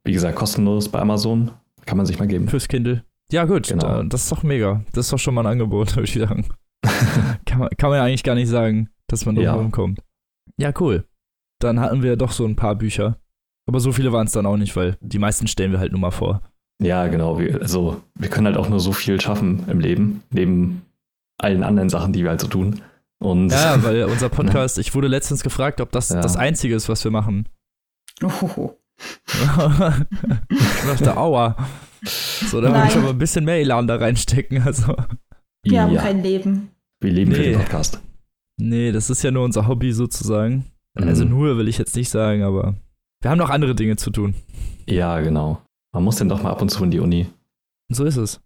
wie gesagt, kostenlos bei Amazon. Kann man sich mal geben. Fürs Kindle. Ja, gut, Genau. da, das ist doch mega. Das ist doch schon mal ein Angebot, würde ich sagen. kann, man, kann man ja eigentlich gar nicht sagen, dass man drum Ja. rumkommt. Ja, cool. Dann hatten wir doch so ein paar Bücher. Aber so viele waren es dann auch nicht, weil die meisten stellen wir halt nur mal vor. Ja, genau. Wir, also, wir können halt auch nur so viel schaffen im Leben, neben allen anderen Sachen, die wir halt so tun. Und Ja, weil unser Podcast, ich wurde letztens gefragt, ob das Ja. das Einzige ist, was wir machen. Ohoho. ich dachte, aua. So, da würde ich aber ein bisschen mehr Elan da reinstecken. Also, Wir haben ja, kein Leben. wir leben für Nee. den Podcast. nee, das ist ja nur unser Hobby sozusagen. Also Mhm. nur will ich jetzt nicht sagen, aber wir haben noch andere Dinge zu tun. Ja, genau. Man muss denn doch mal ab und zu in die Uni. Und so ist es.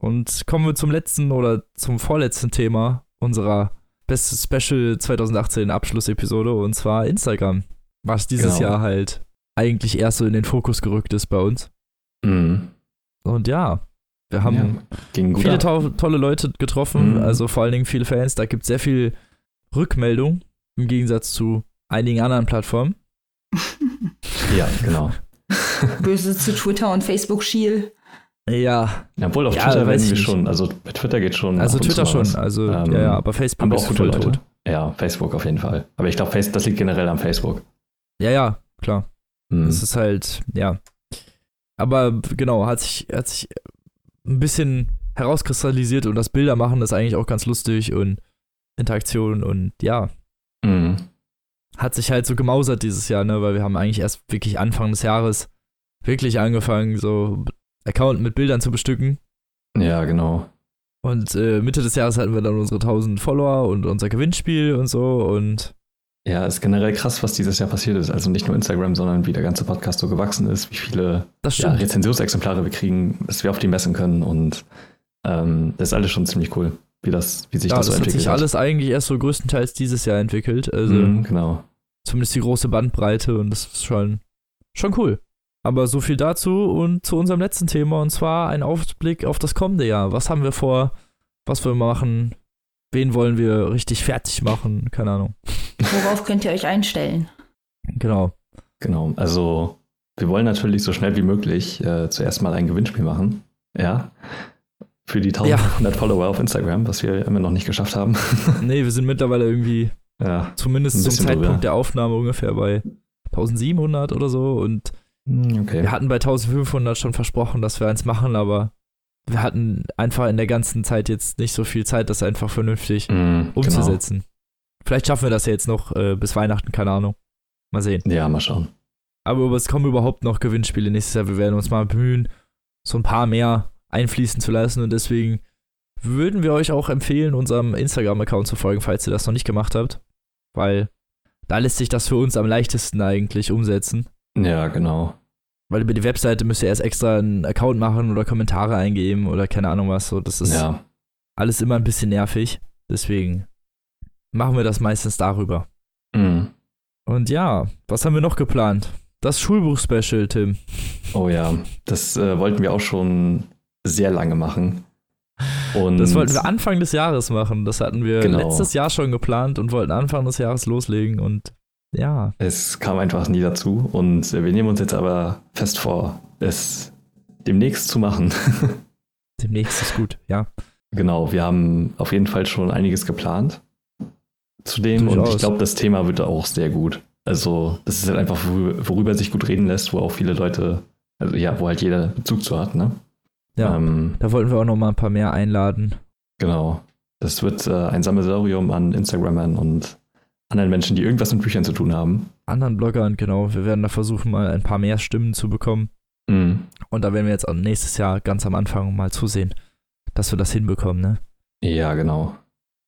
Und kommen wir zum letzten oder zum vorletzten Thema unserer Best Special 2018 Abschlussepisode und zwar Instagram. Was dieses Genau. Jahr halt eigentlich erst so in den Fokus gerückt ist bei uns. Mhm. Und ja, wir haben ja, viele to tolle Leute getroffen, Mhm. also vor allen Dingen viele Fans. Da gibt es sehr viel Rückmeldung im Gegensatz zu einigen anderen Plattformen. Ja, genau. Böse zu Twitter und Facebook schiel. Ja, Ja, Obwohl auf Ja, Twitter werden wir schon, also bei Twitter geht schon. also Twitter schon, was. also Ähm, ja, aber Facebook ist auch voll tot. Ja, Facebook auf jeden Fall. Aber ich glaube, das liegt generell am Facebook. Ja, ja, klar. Mhm. Das ist halt, ja. Aber genau, hat sich, hat sich ein bisschen herauskristallisiert und das Bilder machen ist eigentlich auch ganz lustig und Interaktion und ja, Mhm. hat sich halt so gemausert dieses Jahr, ne, weil wir haben eigentlich erst wirklich Anfang des Jahres wirklich angefangen, so Account mit Bildern zu bestücken. Ja, genau. Und äh, Mitte des Jahres hatten wir dann unsere 1000 Follower und unser Gewinnspiel und so und Ja, ist generell krass, was dieses Jahr passiert ist. Also nicht nur Instagram, sondern wie der ganze Podcast so gewachsen ist, wie viele das ja. Rezensionsexemplare wir kriegen, dass wir auf die messen können und ähm, das ist alles schon ziemlich cool, wie das, wie sich Ja, das das so hat entwickelt sich alles eigentlich erst so größtenteils dieses Jahr entwickelt. Also Mhm, genau. zumindest die große Bandbreite und das ist schon, schon cool. Aber so viel dazu und zu unserem letzten Thema und zwar ein Ausblick auf das kommende Jahr. Was haben wir vor? Was wollen wir machen? Wen wollen wir richtig fertig machen? Keine Ahnung. Worauf könnt ihr euch einstellen? Genau. Genau. Also wir wollen natürlich so schnell wie möglich äh, zuerst mal ein Gewinnspiel machen. Ja. für die 1500 ja. Follower auf Instagram, was wir immer noch nicht geschafft haben. nee, wir sind mittlerweile irgendwie, ja, zumindest zum Zeitpunkt drüber. der Aufnahme ungefähr bei 1700 oder so und okay. wir hatten bei 1500 schon versprochen, dass wir eins machen, aber wir hatten einfach in der ganzen Zeit jetzt nicht so viel Zeit, das einfach vernünftig mm, umzusetzen. Genau. Vielleicht schaffen wir das ja jetzt noch äh, bis Weihnachten, keine Ahnung. Mal sehen. Ja, mal schauen. Aber es kommen überhaupt noch Gewinnspiele nächstes Jahr. Wir werden uns mal bemühen, so ein paar mehr einfließen zu lassen und deswegen würden wir euch auch empfehlen, unserem Instagram-Account zu folgen, falls ihr das noch nicht gemacht habt. Weil da lässt sich das für uns am leichtesten eigentlich umsetzen. Ja, genau. Weil über die Webseite müsst ihr erst extra einen Account machen oder Kommentare eingeben oder keine Ahnung was. So, das ist ja. alles immer ein bisschen nervig. Deswegen machen wir das meistens darüber. Mhm. Und ja, was haben wir noch geplant? Das Schulbuch-Special, Tim. Oh ja, das äh, wollten wir auch schon sehr lange machen. Und das wollten wir Anfang des Jahres machen. Das hatten wir genau. letztes Jahr schon geplant und wollten Anfang des Jahres loslegen. Und ja. Es kam einfach nie dazu und wir nehmen uns jetzt aber fest vor, es demnächst zu machen. demnächst ist gut, ja. Genau, wir haben auf jeden Fall schon einiges geplant zu dem und ich glaube, das Thema wird auch sehr gut. Also, das ist halt einfach, worüber sich gut reden lässt, wo auch viele Leute, also ja, wo halt jeder Bezug zu hat, ne? Ja, ähm, da wollten wir auch noch mal ein paar mehr einladen. Genau. Das wird äh, ein Sammelsurium an Instagrammern und anderen Menschen, die irgendwas mit Büchern zu tun haben. Anderen Bloggern, genau. Wir werden da versuchen, mal ein paar mehr Stimmen zu bekommen. Mhm. Und da werden wir jetzt auch nächstes Jahr ganz am Anfang mal zusehen, dass wir das hinbekommen, ne? Ja, genau.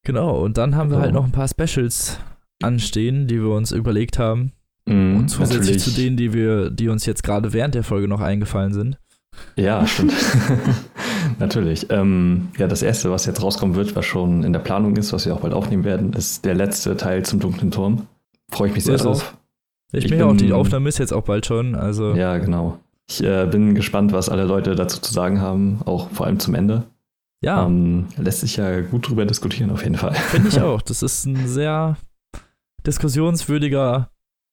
Genau, und dann haben wir halt noch ein paar Specials anstehen, die wir uns überlegt haben. Mhm, und zusätzlich natürlich. zu denen, die wir, die uns jetzt gerade während der Folge noch eingefallen sind. Ja, stimmt. Natürlich. Ähm, ja, das erste, was jetzt rauskommen wird, was schon in der Planung ist, was wir auch bald aufnehmen werden, ist der letzte Teil zum dunklen Turm. Freue ich mich sehr drauf. Ich, ich bin ja auch, die Aufnahme ist jetzt auch bald schon. Also. Ja, genau. Ich äh, bin gespannt, was alle Leute dazu zu sagen haben, auch vor allem zum Ende. Ja. Ähm, lässt sich ja gut drüber diskutieren, auf jeden Fall. Finde ich auch. Das ist ein sehr diskussionswürdiger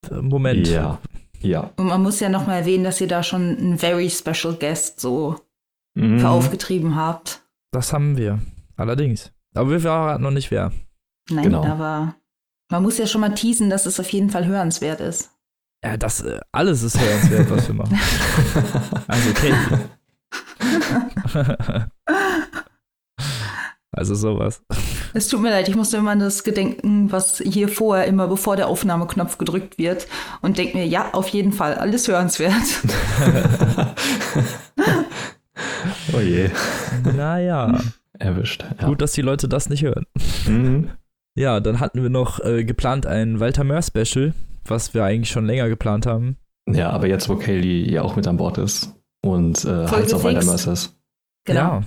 äh, Moment. Ja. Ja. Und man muss ja noch mal erwähnen, dass ihr da schon einen very special guest so mhm. aufgetrieben habt. Das haben wir. Allerdings. Aber wir verraten noch nicht wer. Nein, genau. aber man muss ja schon mal teasen, dass es auf jeden Fall hörenswert ist. Ja, das äh, alles ist hörenswert, was wir machen. also Katie. also sowas. Es tut mir leid, ich musste immer an das gedenken, was hier vorher immer bevor der Aufnahmeknopf gedrückt wird und denke mir, ja, auf jeden Fall, alles hörenswert. oh je. Naja. Erwischt. Ja. Gut, dass die Leute das nicht hören. Mhm. Ja, dann hatten wir noch äh, geplant ein Walter Möhr Special, was wir eigentlich schon länger geplant haben. Ja, aber jetzt, wo Kaylee ja auch mit an Bord ist und äh, Hals auf Walter Möhr ist. Genau. Ja,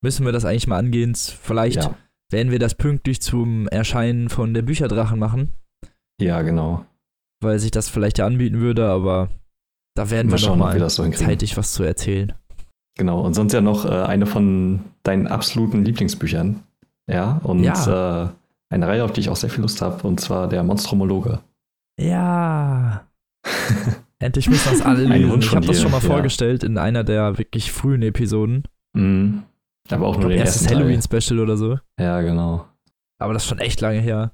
müssen wir das eigentlich mal angehen. Vielleicht ja werden wir das pünktlich zum Erscheinen von der Bücherdrachen machen. Ja, genau. Weil sich das vielleicht ja anbieten würde, aber da werden mal wir schauen, noch mal so zeitig was zu erzählen. Genau, und sonst ja noch äh, eine von deinen absoluten Lieblingsbüchern. Ja, und ja. Äh, eine Reihe, auf die ich auch sehr viel Lust habe, und zwar der Monstromologe. Ja. Endlich müssen wir das alle lesen. Ich habe das schon mal ja. vorgestellt in einer der wirklich frühen Episoden. Mhm. Aber auch nur glaub, den erstes Halloween-Special oder so. Ja, genau. Aber das ist schon echt lange her.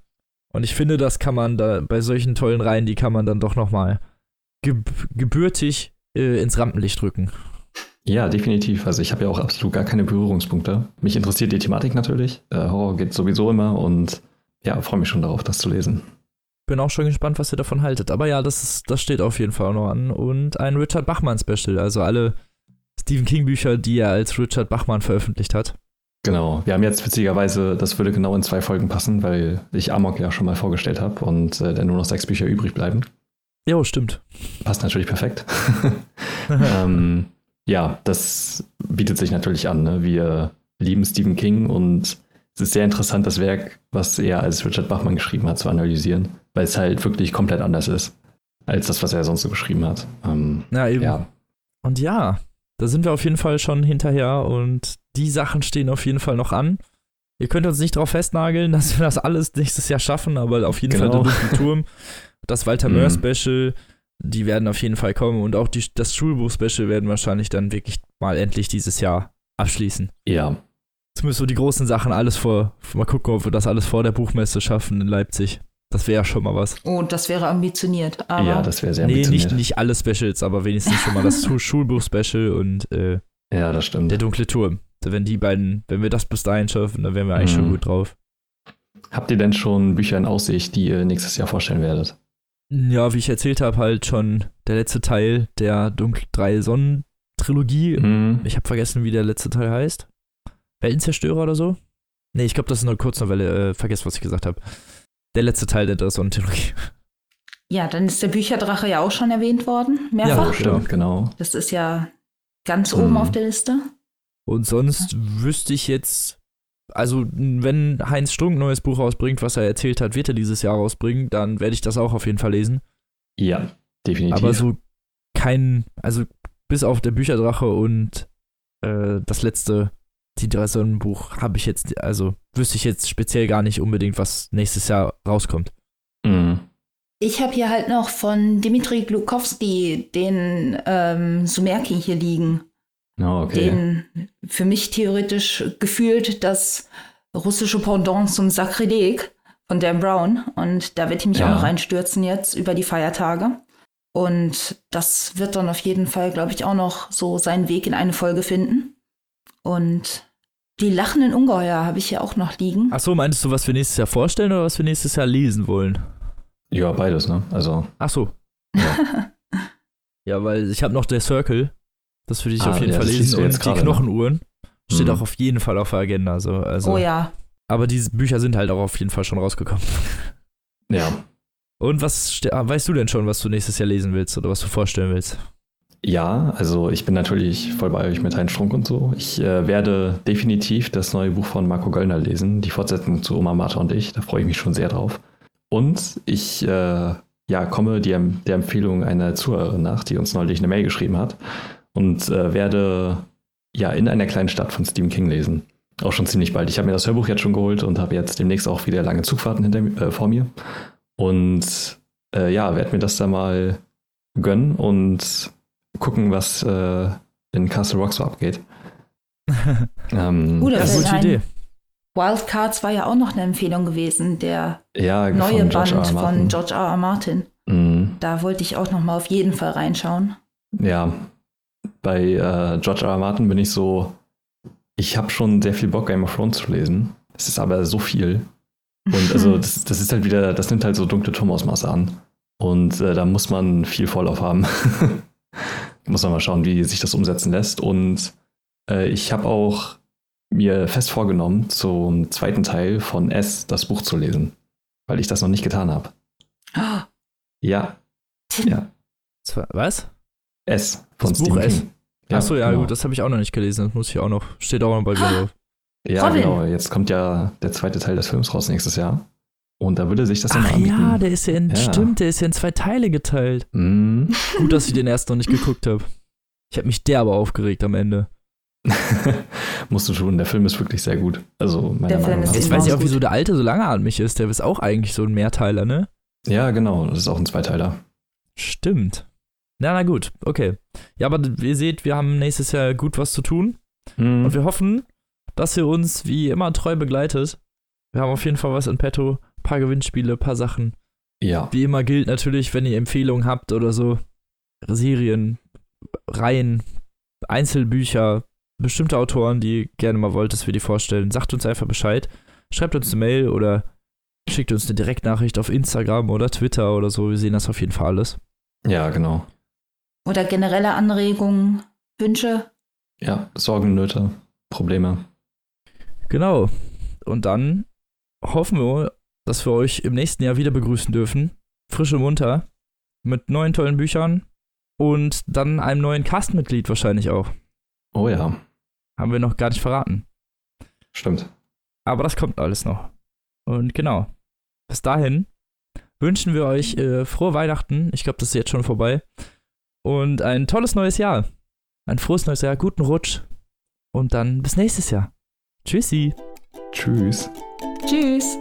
Und ich finde, das kann man da bei solchen tollen Reihen, die kann man dann doch noch mal geb gebürtig äh, ins Rampenlicht rücken. Ja, definitiv. Also ich habe ja auch absolut gar keine Berührungspunkte. Mich interessiert die Thematik natürlich. Äh, Horror geht sowieso immer und ja, freue mich schon darauf, das zu lesen. Bin auch schon gespannt, was ihr davon haltet. Aber ja, das, ist, das steht auf jeden Fall noch an. Und ein Richard Bachmann-Special. Also alle Stephen King-Bücher, die er als Richard Bachmann veröffentlicht hat. Genau, wir haben jetzt witzigerweise, das würde genau in zwei Folgen passen, weil ich Amok ja schon mal vorgestellt habe und äh, dann nur noch sechs Bücher übrig bleiben. Jo, stimmt. Passt natürlich perfekt. ähm, ja, das bietet sich natürlich an. Ne? Wir lieben Stephen King und es ist sehr interessant, das Werk, was er als Richard Bachmann geschrieben hat, zu analysieren, weil es halt wirklich komplett anders ist als das, was er sonst so geschrieben hat. Ähm, ja, eben. Ja. Und ja, da sind wir auf jeden Fall schon hinterher und die Sachen stehen auf jeden Fall noch an. Ihr könnt uns nicht darauf festnageln, dass wir das alles nächstes Jahr schaffen, aber auf jeden genau. Fall der Turm, das Walter Möhr mhm. Special, die werden auf jeden Fall kommen und auch die, das Schulbuch Special werden wahrscheinlich dann wirklich mal endlich dieses Jahr abschließen. Ja. Zumindest so die großen Sachen alles vor. Mal gucken, ob wir das alles vor der Buchmesse schaffen in Leipzig. Das wäre ja schon mal was. Oh, das wäre ambitioniert. Aber ja, das wäre sehr Nee, ambitioniert. nicht, nicht alle Specials, aber wenigstens schon mal das Schu- Schulbuch-Special und äh, Ja, das stimmt. der dunkle Turm. Wenn die beiden, wenn wir das bis dahin schaffen, dann wären wir eigentlich schon Mhm. gut drauf. Habt ihr denn schon Bücher in Aussicht, die ihr nächstes Jahr vorstellen werdet? Ja, wie ich erzählt habe, halt schon der letzte Teil der Dunkel drei Sonnen Trilogie. Mhm. Ich habe vergessen, wie der letzte Teil heißt. Weltenzerstörer oder so? Nee, ich glaube, das ist eine Kurznovelle. Äh, vergesst, was ich gesagt habe. Der letzte Teil der Sonnen-Trilogie. ja, dann ist der Bücherdrache ja auch schon erwähnt worden. Ja, Mehrfach. stimmt. genau. Das ist ja ganz Mhm. oben auf der Liste. Und sonst wüsste ich jetzt, also wenn Heinz Strunk ein neues Buch rausbringt, was er erzählt hat, wird er dieses Jahr rausbringen, dann werde ich das auch auf jeden Fall lesen. Ja, definitiv. Aber so kein, also bis auf der Bücherdrache und äh, das letzte, die drei Sonnenbuch, habe ich jetzt, also wüsste ich jetzt speziell gar nicht unbedingt, was nächstes Jahr rauskommt. Mhm. Ich habe hier halt noch von Dimitri Glukowski den ähm, Sumerki hier liegen. Oh, okay. Den für mich theoretisch gefühlt das russische Pendant zum Sakrileg von Dan Brown. Und da werde ich mich Ja. auch noch reinstürzen jetzt über die Feiertage. Und das wird dann auf jeden Fall, glaube ich, auch noch so seinen Weg in eine Folge finden. Und die lachenden Ungeheuer habe ich hier auch noch liegen. Ach so, meintest du, was wir nächstes Jahr vorstellen oder was wir nächstes Jahr lesen wollen? Ja, beides, ne? Also, Ach so. Ja. ja, weil ich habe noch der Circle. Das würde ich Ah, auf jeden ja, Fall lesen. Und die ne? Knochenuhren steht Mhm. auch auf jeden Fall auf der Agenda. So. Also, oh ja. Aber diese Bücher sind halt auch auf jeden Fall schon rausgekommen. ja. Und was ah, weißt du denn schon, was du nächstes Jahr lesen willst oder was du vorstellen willst? Ja, also ich bin natürlich voll bei euch mit Heinz Strunk und so. Ich äh, werde definitiv das neue Buch von Marco Göllner lesen, die Fortsetzung zu Oma Martha und ich. Da freue ich mich schon sehr drauf. Und ich äh, ja, komme die, der Empfehlung einer Zuhörerin nach, die uns neulich eine Mail geschrieben hat. Und äh, werde ja in einer kleinen Stadt von Stephen King lesen. Auch schon ziemlich bald. Ich habe mir das Hörbuch jetzt schon geholt und habe jetzt demnächst auch wieder lange Zugfahrten hinter, mir- äh, vor mir. Und äh, ja, werde mir das da mal gönnen und gucken, was äh, in Castle Rock so abgeht. Ähm, Guter Das ist eine gute. Idee. Wildcards war ja auch noch eine Empfehlung gewesen, der ja, neue von George Band R. R. Martin. von George R. R. Martin. Mhm. Da wollte ich auch noch mal auf jeden Fall reinschauen. Ja, bei äh, George R. R. Martin bin ich so, ich habe schon sehr viel Bock, Game of Thrones zu lesen. Es ist aber so viel. Und also das, das ist halt wieder, das nimmt halt so dunkle Turmausmaße an. Und äh, da muss man viel Vorlauf haben. muss man mal schauen, wie sich das umsetzen lässt. Und äh, ich habe auch mir fest vorgenommen, zum zweiten Teil von S das Buch zu lesen. Weil ich das noch nicht getan habe. Oh, Ja, ja. Was? S von Das Buch Stephen S? King. Ach so, ja, genau. gut, das habe ich auch noch nicht gelesen. Das muss ich auch noch. Steht auch noch bei mir drauf. Ja, Robin. genau. Jetzt kommt ja der zweite Teil des Films raus nächstes Jahr. Und da würde sich das dann Ach anbieten. ja, der ist ja in, Ja. stimmt, der ist ja in zwei Teile geteilt. Mm. Gut, dass ich den ersten noch nicht geguckt habe. Ich habe mich derbe aufgeregt am Ende. Musst du schon, der Film ist wirklich sehr gut. Also meiner Der Film Meinung ist nach. Enorm weiß ich auch, wieso der alte so langatmig ist. Der ist auch eigentlich so ein Mehrteiler, ne? Ja, genau. Das ist auch ein Zweiteiler. Stimmt. Na, na gut, okay. Ja, aber ihr seht, wir haben nächstes Jahr gut was zu tun. Mm. Und wir hoffen, dass ihr uns wie immer treu begleitet. Wir haben auf jeden Fall was in petto. Ein paar Gewinnspiele, ein paar Sachen. Ja. Wie immer gilt natürlich, wenn ihr Empfehlungen habt oder so, Serien, Reihen, Einzelbücher, bestimmte Autoren, die gerne mal wollt, dass wir die vorstellen, sagt uns einfach Bescheid. Schreibt uns eine Mail oder schickt uns eine Direktnachricht auf Instagram oder Twitter oder so. Wir sehen das auf jeden Fall alles. Ja, genau. Oder generelle Anregungen, Wünsche. Ja, Sorgen, Nöte, Probleme. Genau. Und dann hoffen wir, dass wir euch im nächsten Jahr wieder begrüßen dürfen. Frisch und munter. Mit neuen tollen Büchern. Und dann einem neuen Castmitglied wahrscheinlich auch. Oh ja, Haben wir noch gar nicht verraten. stimmt. Aber das kommt alles noch. Und genau. Bis dahin wünschen wir euch äh, frohe Weihnachten. Ich glaube, das ist jetzt schon vorbei. Und ein tolles neues Jahr. Ein frohes neues Jahr, guten Rutsch. Und dann bis nächstes Jahr. Tschüssi. Tschüss. Tschüss.